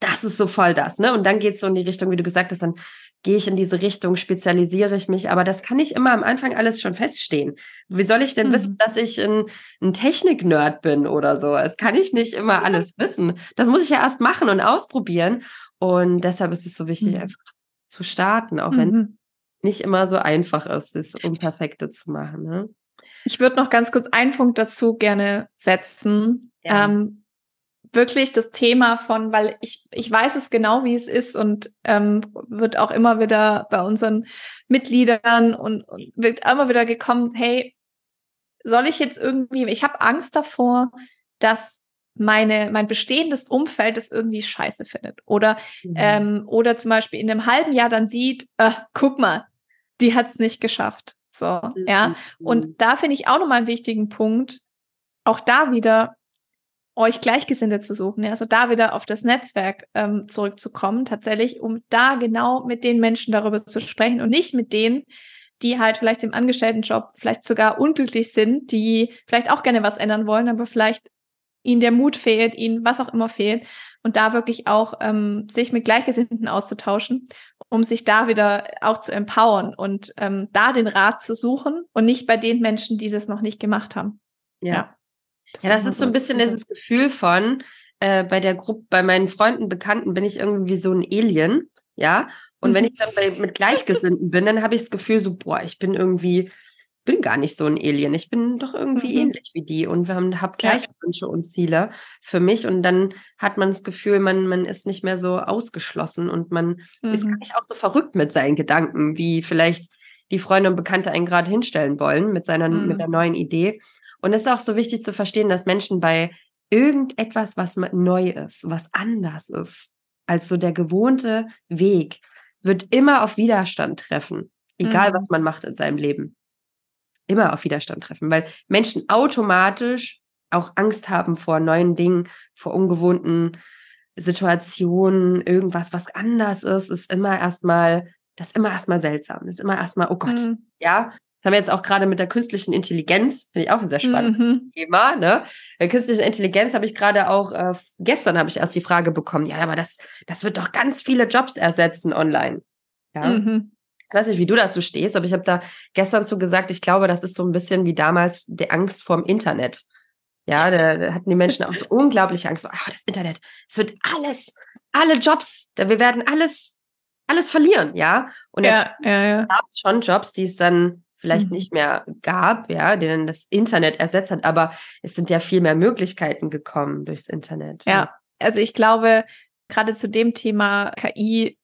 das ist so voll das, ne? Und dann geht es so in die Richtung, wie du gesagt hast, dann gehe ich in diese Richtung, spezialisiere ich mich, aber das kann nicht immer am Anfang alles schon feststehen. Wie soll ich denn mhm. wissen, dass ich ein, ein Technik-Nerd bin oder so? Es kann ich nicht immer alles wissen. Das muss ich ja erst machen und ausprobieren. Und deshalb ist es so wichtig, mhm. einfach zu starten, auch wenn es mhm. nicht immer so einfach ist, das Unperfekte zu machen. Ne? Ich würde noch ganz kurz einen Punkt dazu gerne setzen. Ja. Ähm, wirklich das Thema von, weil ich, ich weiß es genau, wie es ist und ähm, wird auch immer wieder bei unseren Mitgliedern und, und wird immer wieder gekommen, hey, soll ich jetzt irgendwie, ich habe Angst davor, dass meine, mein bestehendes Umfeld das irgendwie scheiße findet. Oder, mhm. ähm, oder zum Beispiel in einem halben Jahr dann sieht, äh, guck mal, die hat es nicht geschafft. So, mhm. ja. Und mhm. da finde ich auch nochmal einen wichtigen Punkt, auch da wieder euch Gleichgesinnte zu suchen. Ja? Also da wieder auf das Netzwerk ähm, zurückzukommen, tatsächlich, um da genau mit den Menschen darüber zu sprechen und nicht mit denen, die halt vielleicht im Angestelltenjob vielleicht sogar unglücklich sind, die vielleicht auch gerne was ändern wollen, aber vielleicht ihnen der Mut fehlt, ihnen was auch immer fehlt. Und da wirklich auch ähm, sich mit Gleichgesinnten auszutauschen, um sich da wieder auch zu empowern und ähm, da den Rat zu suchen und nicht bei den Menschen, die das noch nicht gemacht haben. Ja. Ja, das, ja, das ist so ein bisschen dieses Gefühl von, äh, bei der Gruppe, bei meinen Freunden, Bekannten bin ich irgendwie so ein Alien, ja. Und mhm. wenn ich dann bei, mit Gleichgesinnten bin, dann habe ich das Gefühl so, boah, ich bin irgendwie bin gar nicht so ein Alien. Ich bin doch irgendwie mhm. ähnlich wie die und wir haben hab gleiche ja. Wünsche und Ziele für mich und dann hat man das Gefühl, man man ist nicht mehr so ausgeschlossen und man mhm. ist gar nicht auch so verrückt mit seinen Gedanken, wie vielleicht die Freunde und Bekannte einen gerade hinstellen wollen mit seiner mhm. mit der neuen Idee. Und es ist auch so wichtig zu verstehen, dass Menschen bei irgendetwas, was neu ist, was anders ist als so der gewohnte Weg, wird immer auf Widerstand treffen, egal was mhm. man macht in seinem Leben immer auf Widerstand treffen, weil Menschen automatisch auch Angst haben vor neuen Dingen, vor ungewohnten Situationen, irgendwas, was anders ist, ist immer erstmal, das ist immer erstmal seltsam, das ist immer erstmal, oh Gott, mhm. ja. Das haben wir jetzt auch gerade mit der künstlichen Intelligenz, finde ich auch ein sehr spannendes mhm. Thema, ne? Bei künstlicher Intelligenz habe ich gerade auch, äh, gestern habe ich erst die Frage bekommen, ja, aber das, das wird doch ganz viele Jobs ersetzen online. Ja. Mhm. Ich weiß nicht, wie du dazu stehst, aber ich habe da gestern zu gesagt, ich glaube, das ist so ein bisschen wie damals die Angst vorm Internet. Ja, da, da hatten die Menschen auch so unglaubliche Angst. Ah, das Internet, es wird alles, alle Jobs, da, wir werden alles, alles verlieren, ja. Und ja, jetzt ja, ja. gab es schon Jobs, die es dann vielleicht mhm. nicht mehr gab, ja, denen das Internet ersetzt hat, aber es sind ja viel mehr Möglichkeiten gekommen durchs Internet. Ja, ja. also ich glaube, gerade zu dem Thema KI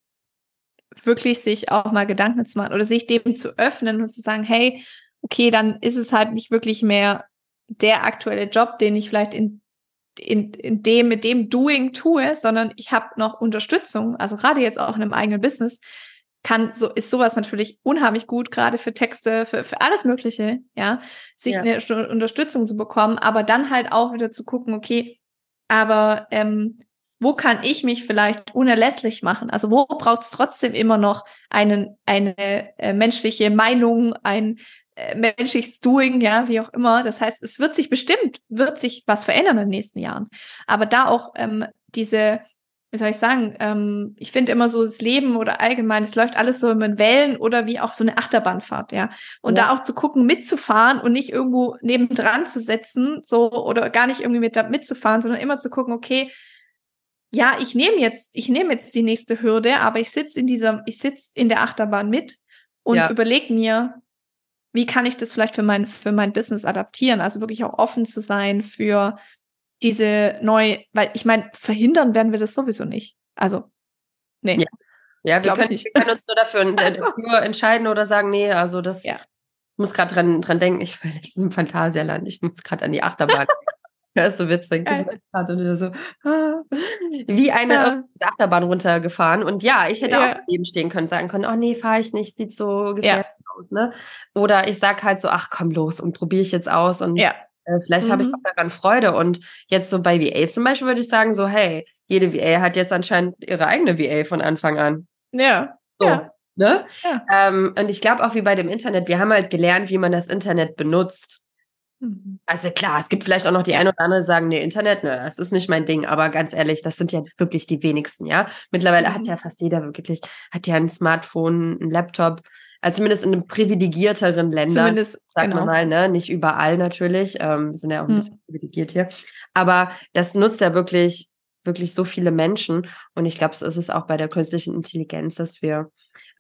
wirklich sich auch mal Gedanken zu machen oder sich dem zu öffnen und zu sagen, hey, okay, dann ist es halt nicht wirklich mehr der aktuelle Job, den ich vielleicht in, in, in dem, mit dem Doing tue, sondern ich habe noch Unterstützung, also gerade jetzt auch in einem eigenen Business, kann so ist sowas natürlich unheimlich gut, gerade für Texte, für, für alles Mögliche, ja, sich ja. eine Unterstützung zu bekommen, aber dann halt auch wieder zu gucken, okay, aber ähm, wo kann ich mich vielleicht unerlässlich machen? Also wo braucht es trotzdem immer noch einen, eine äh, menschliche Meinung, ein äh, menschliches Doing, ja, wie auch immer. Das heißt, es wird sich bestimmt, wird sich was verändern in den nächsten Jahren. Aber da auch ähm, diese, wie soll ich sagen, ähm, ich finde immer so das Leben oder allgemein, es läuft alles so in Wellen oder wie auch so eine Achterbahnfahrt, ja. Und ja. da auch zu gucken, mitzufahren und nicht irgendwo nebendran zu setzen, so oder gar nicht irgendwie mit mitzufahren, sondern immer zu gucken, okay, ja, ich nehme jetzt, ich nehme jetzt die nächste Hürde, aber ich sitze in dieser, ich sitze in der Achterbahn mit und ja. überlege mir, wie kann ich das vielleicht für mein, für mein Business adaptieren? Also wirklich auch offen zu sein für diese neue, weil ich meine, verhindern werden wir das sowieso nicht. Also, nee. Ja, ja wir, können, wir können uns nur dafür, also. dafür entscheiden oder sagen, nee, also das, ja. ich muss gerade dran, dran denken, ich will jetzt im Phantasialand, ich muss gerade an die Achterbahn. Das ist so witzig. So, ah, wie eine ja. Achterbahn runtergefahren. Und ja, ich hätte ja. auch neben stehen können, sagen können, oh nee, fahre ich nicht, sieht so gefährlich ja. aus. Ne? Oder ich sag halt so, ach komm los und probiere ich jetzt aus. Und ja. Äh, vielleicht mhm. habe ich mhm. auch daran Freude. Und jetzt so bei VAs zum Beispiel würde ich sagen, so, hey, jede VA hat jetzt anscheinend ihre eigene VA von Anfang an. Ja. So. Ja. Ne? Ja. Ähm, und ich glaube auch wie bei dem Internet, wir haben halt gelernt, wie man das Internet benutzt. Mhm. Also klar, es gibt vielleicht auch noch die ein oder andere, die sagen, nee, Internet, ne, das ist nicht mein Ding, aber ganz ehrlich, das sind ja wirklich die wenigsten, ja. Mittlerweile mhm. hat ja fast jeder wirklich, hat ja ein Smartphone, ein Laptop, also zumindest in privilegierteren Ländern, zumindest, sagt genau. man mal, ne, nicht überall natürlich, ähm, sind ja auch ein mhm. bisschen privilegiert hier, aber das nutzt ja wirklich, wirklich so viele Menschen und ich glaube, so ist es auch bei der künstlichen Intelligenz, dass wir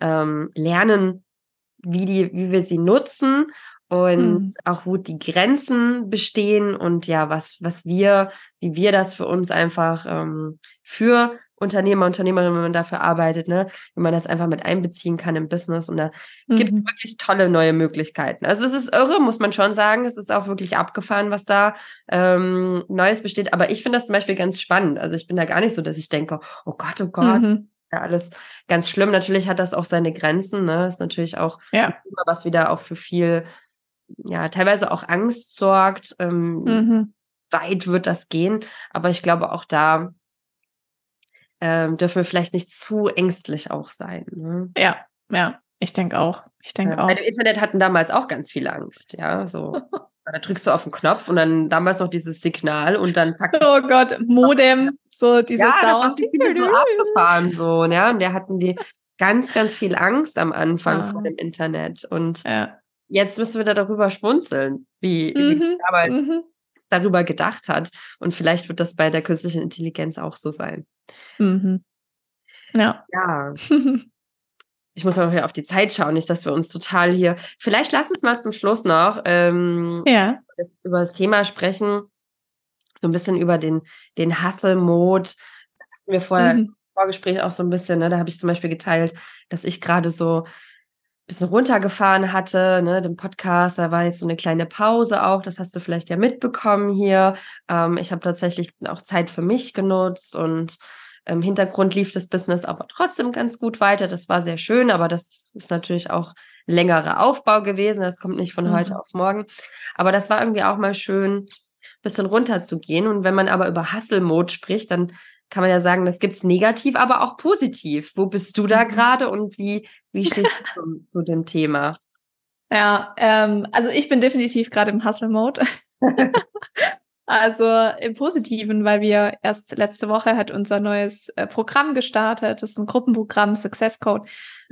ähm, lernen, wie, die, wie wir sie nutzen und mhm. auch wo die Grenzen bestehen und ja, was, was wir, wie wir das für uns einfach ähm, für Unternehmer, Unternehmerinnen, wenn man dafür arbeitet, ne, wie man das einfach mit einbeziehen kann im Business. Und da mhm. gibt es wirklich tolle neue Möglichkeiten. Also es ist irre, muss man schon sagen. Es ist auch wirklich abgefahren, was da ähm, Neues besteht. Aber ich finde das zum Beispiel ganz spannend. Also ich bin da gar nicht so, dass ich denke, oh Gott, oh Gott, mhm. ist ja alles ganz schlimm. Natürlich hat das auch seine Grenzen. Ne? Ist natürlich auch ja. was wieder auch für viel, ja, teilweise auch Angst sorgt. Ähm, mhm. Weit wird das gehen. Aber ich glaube auch da ähm, dürfen wir vielleicht nicht zu ängstlich auch sein. Ne? Ja, ja, ich denke auch. Ich denke ja, auch. Im Internet hatten damals auch ganz viel Angst, ja, so. da drückst du auf den Knopf und dann damals noch dieses Signal und dann zack. Oh Gott, Modem, so diese ja, Sound. Das viele so abgefahren so, ja, und da hatten die ganz, ganz viel Angst am Anfang ah. vor dem Internet und ja. jetzt müssen wir da darüber schmunzeln, wie, mhm. wie damals mhm. Darüber gedacht hat und vielleicht wird das bei der künstlichen Intelligenz auch so sein. Mhm. Ja. Ja. ich muss aber hier auf die Zeit schauen, nicht, dass wir uns total hier. Vielleicht lass uns mal zum Schluss noch ähm, ja. das, über das Thema sprechen. So ein bisschen über den, den Hustle-Mode. Das hatten wir vorher mhm. im Vorgespräch auch so ein bisschen, ne? Da habe ich zum Beispiel geteilt, dass ich gerade so bisschen runtergefahren hatte, ne, dem Podcast, da war jetzt so eine kleine Pause auch, das hast du vielleicht ja mitbekommen hier. Ähm, ich habe tatsächlich auch Zeit für mich genutzt und im Hintergrund lief das Business aber trotzdem ganz gut weiter. Das war sehr schön, aber das ist natürlich auch längerer Aufbau gewesen. Das kommt nicht von mhm. heute auf morgen. Aber das war irgendwie auch mal schön, bisschen runterzugehen. Und wenn man aber über Hustle-Mode spricht, dann kann man ja sagen, das gibt's negativ, aber auch positiv. Wo bist du da mhm. gerade und wie wie stehst du zu dem Thema? Ja, ähm, also ich bin definitiv gerade im Hustle-Mode. also im Positiven, weil wir erst letzte Woche hat unser neues äh, Programm gestartet. Das ist ein Gruppenprogramm, Success Code,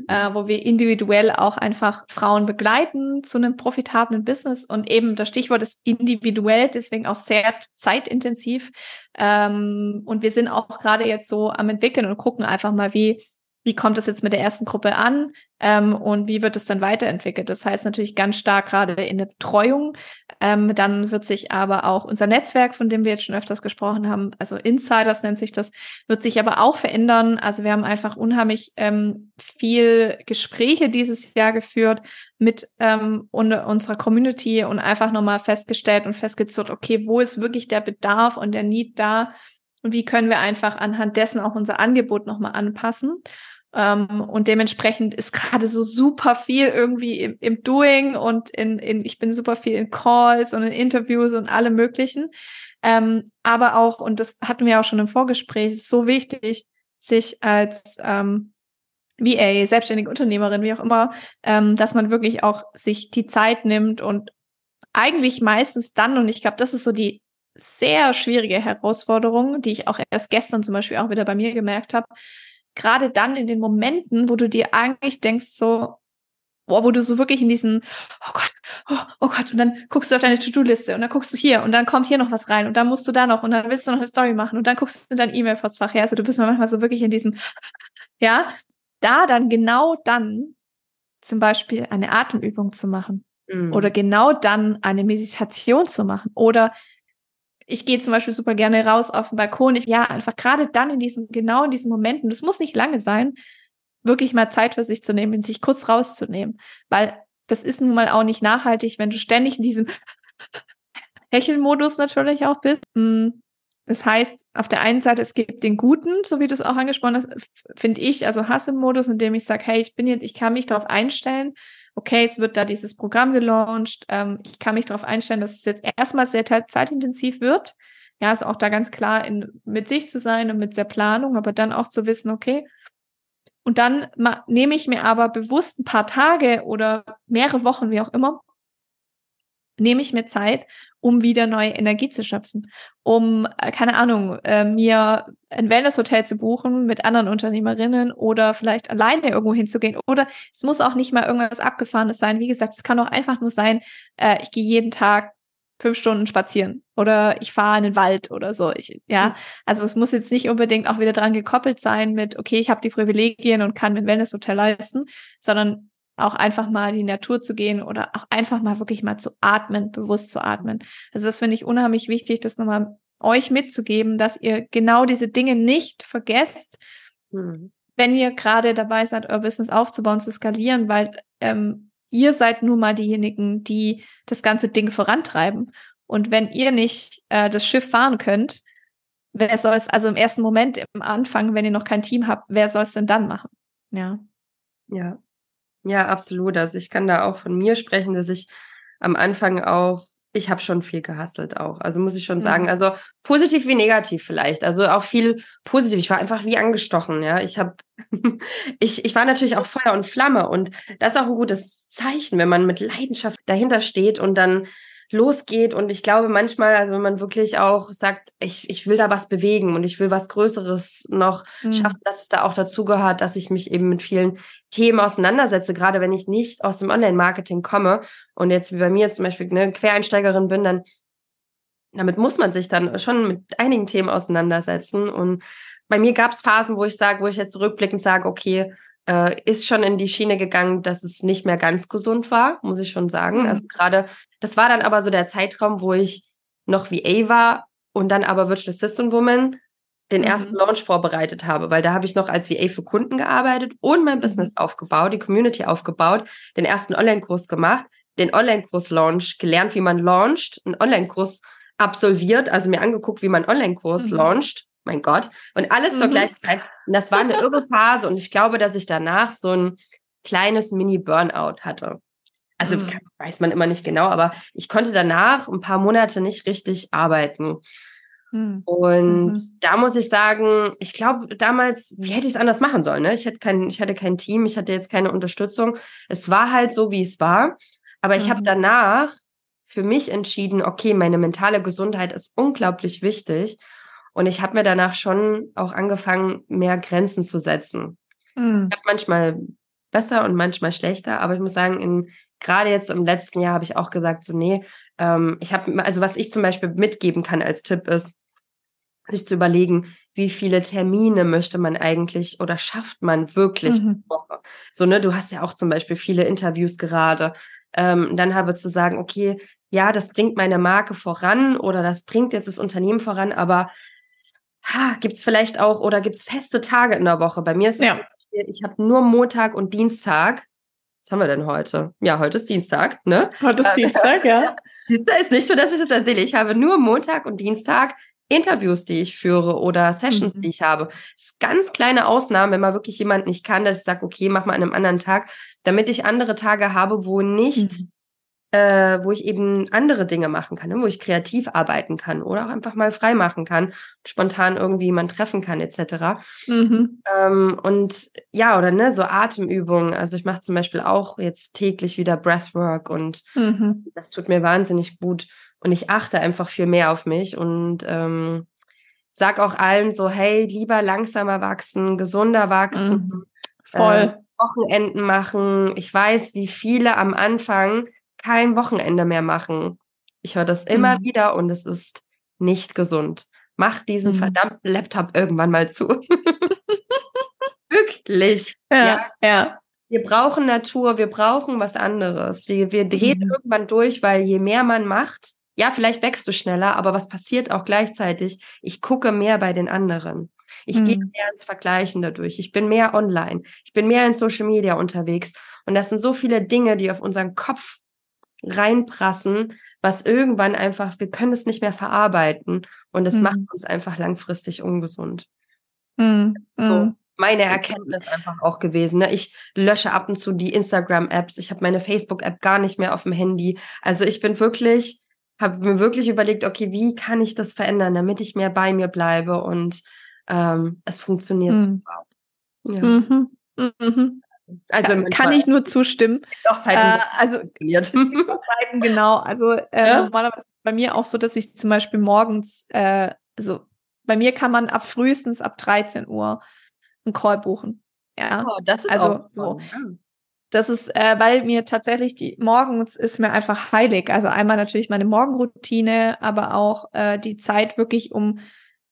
äh, wo wir individuell auch einfach Frauen begleiten zu einem profitablen Business. Und eben das Stichwort ist individuell, deswegen auch sehr zeitintensiv. Ähm, und wir sind auch gerade jetzt so am entwickeln und gucken einfach mal, wie wie kommt es jetzt mit der ersten Gruppe an ähm, und wie wird es dann weiterentwickelt. Das heißt natürlich ganz stark gerade in der Betreuung. Ähm, dann wird sich aber auch unser Netzwerk, von dem wir jetzt schon öfters gesprochen haben, also Insiders nennt sich das, wird sich aber auch verändern. Also wir haben einfach unheimlich ähm, viel Gespräche dieses Jahr geführt mit ähm, unserer Community und einfach nochmal festgestellt und festgezurrt, okay, wo ist wirklich der Bedarf und der Need da? Und wie können wir einfach anhand dessen auch unser Angebot nochmal anpassen? Ähm, und dementsprechend ist gerade so super viel irgendwie im, im Doing und in, in, ich bin super viel in Calls und in Interviews und alle möglichen. Ähm, aber auch, und das hatten wir auch schon im Vorgespräch, ist so wichtig, sich als ähm, VA, selbstständige Unternehmerin, wie auch immer, ähm, dass man wirklich auch sich die Zeit nimmt und eigentlich meistens dann, und ich glaube, das ist so die sehr schwierige Herausforderung, die ich auch erst gestern zum Beispiel auch wieder bei mir gemerkt habe, gerade dann in den Momenten, wo du dir eigentlich denkst, so, boah, wo du so wirklich in diesen, oh Gott, oh, oh Gott, und dann guckst du auf deine To-Do-Liste und dann guckst du hier und dann kommt hier noch was rein und dann musst du da noch und dann willst du noch eine Story machen und dann guckst du in dein E-Mail-Postfach her. Also du bist manchmal so wirklich in diesem, ja, da dann genau dann zum Beispiel eine Atemübung zu machen mhm. oder genau dann eine Meditation zu machen oder ich gehe zum Beispiel super gerne raus auf den Balkon. Ich, ja, einfach gerade dann in diesen, genau in diesen Momenten, das muss nicht lange sein, wirklich mal Zeit für sich zu nehmen, sich kurz rauszunehmen. Weil das ist nun mal auch nicht nachhaltig, wenn du ständig in diesem Hechelmodus natürlich auch bist. Hm, das heißt, auf der einen Seite, es gibt den Guten, so wie du es auch angesprochen hast, finde ich, also Hasse-Modus, in dem ich sage, hey, ich bin jetzt, ich kann mich darauf einstellen, okay, es wird da dieses Programm gelauncht, ähm, ich kann mich darauf einstellen, dass es jetzt erstmal sehr zeitintensiv wird. Ja, also auch da ganz klar in, mit sich zu sein und mit der Planung, aber dann auch zu wissen, okay, und dann nehme ich mir aber bewusst ein paar Tage oder mehrere Wochen, wie auch immer, nehme ich mir Zeit, um wieder neue Energie zu schöpfen, um, äh, keine Ahnung, äh, mir ein Wellness-Hotel zu buchen mit anderen Unternehmerinnen oder vielleicht alleine irgendwo hinzugehen. Oder es muss auch nicht mal irgendwas Abgefahrenes sein. Wie gesagt, es kann auch einfach nur sein, äh, ich gehe jeden Tag fünf Stunden spazieren oder ich fahre in den Wald oder so. Ich, ja, mhm. also es muss jetzt nicht unbedingt auch wieder dran gekoppelt sein mit, okay, ich habe die Privilegien und kann mir ein Wellness-Hotel leisten, sondern auch einfach mal in die Natur zu gehen oder auch einfach mal wirklich mal zu atmen, bewusst zu atmen. Also das finde ich unheimlich wichtig, das nochmal euch mitzugeben, dass ihr genau diese Dinge nicht vergesst, mhm. wenn ihr gerade dabei seid, euer Business aufzubauen, zu skalieren, weil ähm, ihr seid nun mal diejenigen, die das ganze Ding vorantreiben. Und wenn ihr nicht äh, das Schiff fahren könnt, wer soll es, also im ersten Moment, im Anfang, wenn ihr noch kein Team habt, wer soll es denn dann machen? Ja. Ja. Ja, absolut. Also ich kann da auch von mir sprechen, dass ich am Anfang auch, ich habe schon viel gehasselt auch. Also muss ich schon sagen. Mhm. Also positiv wie negativ vielleicht. Also auch viel positiv. Ich war einfach wie angestochen, ja. Ich habe, ich, ich war natürlich auch Feuer und Flamme und das ist auch ein gutes Zeichen, wenn man mit Leidenschaft dahinter steht und dann losgeht. Und ich glaube manchmal, also wenn man wirklich auch sagt, ich, ich will da was bewegen und ich will was Größeres noch mhm. schaffen, dass es da auch dazu gehört, dass ich mich eben mit vielen Themen auseinandersetze, gerade wenn ich nicht aus dem Online-Marketing komme und jetzt wie bei mir zum Beispiel eine Quereinsteigerin bin, dann damit muss man sich dann schon mit einigen Themen auseinandersetzen. Und bei mir gab es Phasen, wo ich sage, wo ich jetzt rückblickend sage, okay, äh, ist schon in die Schiene gegangen, dass es nicht mehr ganz gesund war, muss ich schon sagen. Mhm. Also gerade, das war dann aber so der Zeitraum, wo ich noch VA war und dann aber Virtual Assistant Woman den mhm. ersten Launch vorbereitet habe, weil da habe ich noch als VA für Kunden gearbeitet und mein mhm. Business aufgebaut, die Community aufgebaut, den ersten Online-Kurs gemacht, den Online-Kurs-Launch gelernt, wie man launcht, einen Online-Kurs absolviert, also mir angeguckt, wie man Online-Kurs mhm. launcht mein Gott. Und alles mhm. zur gleichen Zeit. Und das war eine irre Phase. Und ich glaube, dass ich danach so ein kleines Mini-Burnout hatte. Also mhm. weiß man immer nicht genau, aber ich konnte danach ein paar Monate nicht richtig arbeiten. Mhm. Und da muss ich sagen, ich glaube damals, wie hätte ich es anders machen sollen? Ne? Ich, hatte kein, ich hatte kein Team, ich hatte jetzt keine Unterstützung. Es war halt so, wie es war. Aber ich habe mhm. danach für mich entschieden, okay, meine mentale Gesundheit ist unglaublich wichtig. Und ich habe mir danach schon auch angefangen, mehr Grenzen zu setzen. Mhm. Ich habe manchmal besser und manchmal schlechter, aber ich muss sagen, in, gerade jetzt im letzten Jahr habe ich auch gesagt, so, nee, ähm, ich habe, also was ich zum Beispiel mitgeben kann als Tipp ist, sich zu überlegen, wie viele Termine möchte man eigentlich oder schafft man wirklich mhm. pro Woche. So, ne, du hast ja auch zum Beispiel viele Interviews gerade. Ähm, dann habe zu sagen, okay, ja, das bringt meine Marke voran oder das bringt jetzt das Unternehmen voran, aber gibt es vielleicht auch oder gibt es feste Tage in der Woche? Bei mir ist ja. es, ich habe nur Montag und Dienstag. Was haben wir denn heute? Ja, heute ist Dienstag, ne? Heute ist Dienstag, ja. Siehst ist nicht so, dass ich das erzähle. Ich habe nur Montag und Dienstag Interviews, die ich führe oder Sessions, mhm. die ich habe. Das ist ganz kleine Ausnahmen, wenn man wirklich jemand nicht kann, dass ich sage, okay, mach mal an einem anderen Tag, damit ich andere Tage habe, wo nicht mhm äh, wo ich eben andere Dinge machen kann, ne? wo ich kreativ arbeiten kann oder auch einfach mal frei machen kann, spontan irgendwie jemand treffen kann, etc. Mhm. Ähm, und ja, oder ne, so Atemübungen. Also ich mache zum Beispiel auch jetzt täglich wieder Breathwork und mhm. das tut mir wahnsinnig gut. Und ich achte einfach viel mehr auf mich und ähm, sag auch allen so, hey, lieber langsamer wachsen, gesunder wachsen. Mhm. Voll. Äh, Wochenenden machen. Ich weiß, wie viele am Anfang kein Wochenende mehr machen. Ich höre das immer mhm. wieder und es ist nicht gesund. Mach diesen mhm. verdammten Laptop irgendwann mal zu. Wirklich. Ja, ja, ja. Wir brauchen Natur, wir brauchen was anderes. Wir, wir drehen mhm. irgendwann durch, weil je mehr man macht, ja, vielleicht wächst du schneller, aber was passiert auch gleichzeitig? Ich gucke mehr bei den anderen. Ich mhm. gehe mehr ins Vergleichen dadurch. Ich bin mehr online. Ich bin mehr in Social Media unterwegs. Und das sind so viele Dinge, die auf unseren Kopf reinprassen, was irgendwann einfach, wir können es nicht mehr verarbeiten und es mhm. macht uns einfach langfristig ungesund. Mhm. so mhm. meine Erkenntnis einfach auch gewesen. Ne? Ich lösche ab und zu die Instagram-Apps, ich habe meine Facebook-App gar nicht mehr auf dem Handy. Also ich bin wirklich, habe mir wirklich überlegt, okay, wie kann ich das verändern, damit ich mehr bei mir bleibe und ähm, es funktioniert mhm. super. Ja. Mhm. Mhm. Also ja, kann ich nur zustimmen. Auch Zeiten, äh, also Zeiten genau. Also äh, ja? normalerweise bei mir auch so, dass ich zum Beispiel morgens, äh, also bei mir kann man ab frühestens ab 13 Uhr einen Call buchen. Ja, oh, das ist also auch so. Das ist, äh, weil mir tatsächlich die morgens ist mir einfach heilig. Also einmal natürlich meine Morgenroutine, aber auch äh, die Zeit wirklich um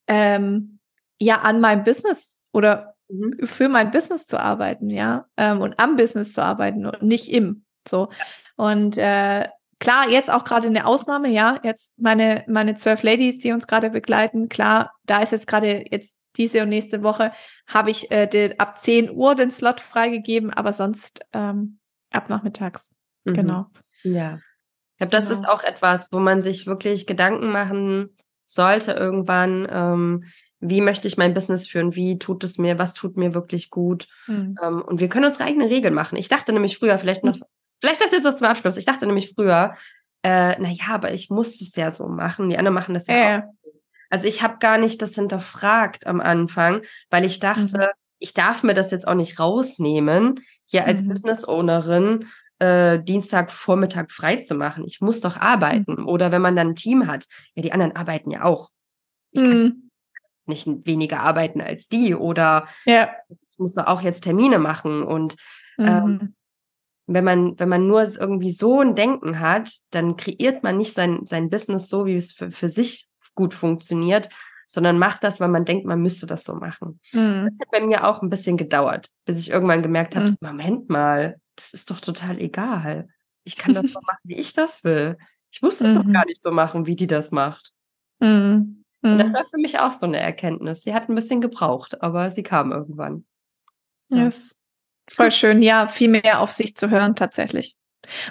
ähm, ja an meinem Business oder mhm. für mein Business zu arbeiten, ja, ähm, und am Business zu arbeiten und nicht im. So. Und äh, klar, jetzt auch gerade eine Ausnahme, ja, jetzt meine, meine zwölf Ladies, die uns gerade begleiten, klar, da ist jetzt gerade jetzt diese und nächste Woche habe ich äh, die, ab 10 Uhr den Slot freigegeben, aber sonst ähm, ab nachmittags. Mhm. Genau. Ja. Ich glaube, das genau. ist auch etwas, wo man sich wirklich Gedanken machen sollte irgendwann, ähm, wie möchte ich mein Business führen, wie tut es mir, was tut mir wirklich gut. Mhm. Ähm, und wir können unsere eigenen Regeln machen. Ich dachte nämlich früher, vielleicht noch, mhm. vielleicht das jetzt noch zum Abschluss, ich dachte nämlich früher, äh, naja, aber ich muss es ja so machen, die anderen machen das ja äh. auch. Also ich habe gar nicht das hinterfragt am Anfang, weil ich dachte, mhm. ich darf mir das jetzt auch nicht rausnehmen, hier als mhm. Business Ownerin äh, Dienstag Vormittag frei zu machen. Ich muss doch arbeiten. Mhm. Oder wenn man dann ein Team hat, ja, die anderen arbeiten ja auch. Ich kann mhm. Nicht weniger arbeiten als die. Oder ja. ich muss doch auch jetzt Termine machen. Und ähm, mhm. wenn man, wenn man nur irgendwie so ein Denken hat, dann kreiert man nicht sein, sein Business so, wie es für, für sich gut funktioniert, sondern macht das, weil man denkt, man müsste das so machen. Mhm. Das hat bei mir auch ein bisschen gedauert, bis ich irgendwann gemerkt habe, mhm. Moment mal, das ist doch total egal. Ich kann das so machen, wie ich das will. Ich muss das mhm. doch gar nicht so machen, wie die das macht. Mhm. Und das mhm. war für mich auch so eine Erkenntnis. Sie hat ein bisschen gebraucht, aber sie kam irgendwann. Ja. Yes. Voll schön, ja, viel mehr auf sich zu hören tatsächlich.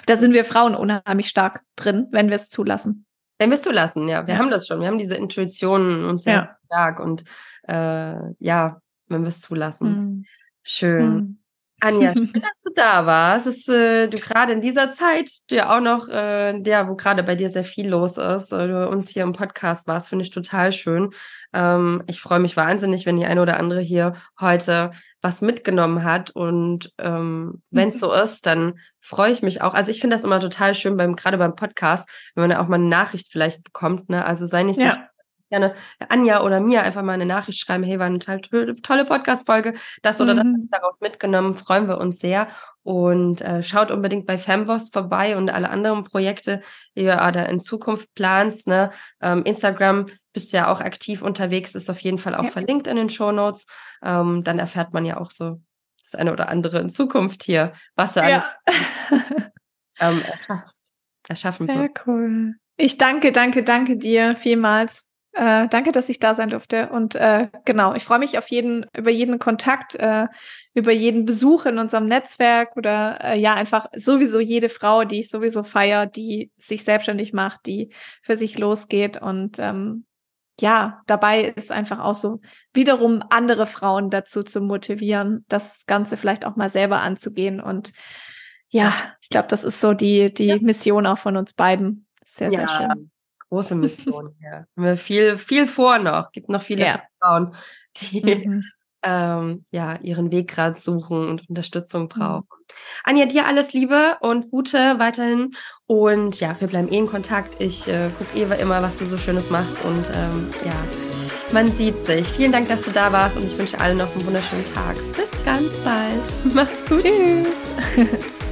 Da sind wir Frauen unheimlich stark drin, wenn wir es zulassen. Wenn wir es zulassen, ja. Wir ja. haben das schon. Wir haben diese Intuition und sehr ja. stark und äh, ja, wenn wir es zulassen. Mhm. Schön. Mhm. Anja, schön, dass du da warst. Ist, äh, du gerade in dieser Zeit, dir auch noch, äh, der, wo gerade bei dir sehr viel los ist, äh, du uns hier im Podcast warst, finde ich total schön. Ähm, ich freue mich wahnsinnig, wenn die eine oder andere hier heute was mitgenommen hat. Und ähm, wenn es so ist, dann freue ich mich auch. Also ich finde das immer total schön, beim, gerade beim Podcast, wenn man da auch mal eine Nachricht vielleicht bekommt. Ne? Also sei nicht so ja gerne Anja oder mir einfach mal eine Nachricht schreiben, hey, war eine tolle Podcast-Folge, das oder mhm. das daraus mitgenommen, freuen wir uns sehr. Und äh, schaut unbedingt bei Femboss vorbei und alle anderen Projekte, die du da in Zukunft planst. Ne? Ähm, Instagram bist du ja auch aktiv unterwegs, ist auf jeden Fall auch ja. verlinkt in den Show Notes. Ähm, dann erfährt man ja auch so das eine oder andere in Zukunft hier, was du ja. alles ähm, erschaffst, erschaffen Sehr wird. cool. Ich danke, danke, danke dir vielmals äh, danke, dass ich da sein durfte. Und äh, genau, ich freue mich auf jeden, über jeden Kontakt, äh, über jeden Besuch in unserem Netzwerk oder äh, ja, einfach sowieso jede Frau, die ich sowieso feier, die sich selbstständig macht, die für sich losgeht. Und ähm, ja, dabei ist einfach auch so, wiederum andere Frauen dazu zu motivieren, das Ganze vielleicht auch mal selber anzugehen. Und ja, ich glaube, das ist so die, die ja. Mission auch von uns beiden. Sehr, ja. sehr schön große Mission hier. Haben wir viel, viel vor noch. Gibt noch viele ja. Frauen, die mhm. ähm, ja, ihren Weg gerade suchen und Unterstützung mhm. brauchen. Mhm. Anja, dir alles Liebe und Gute weiterhin. Und ja, wir bleiben eh in Kontakt. Ich äh, gucke eh immer, was du so Schönes machst. Und ähm, ja, man sieht sich. Vielen Dank, dass du da warst und ich wünsche allen noch einen wunderschönen Tag. Bis ganz bald. Mach's gut. Tschüss.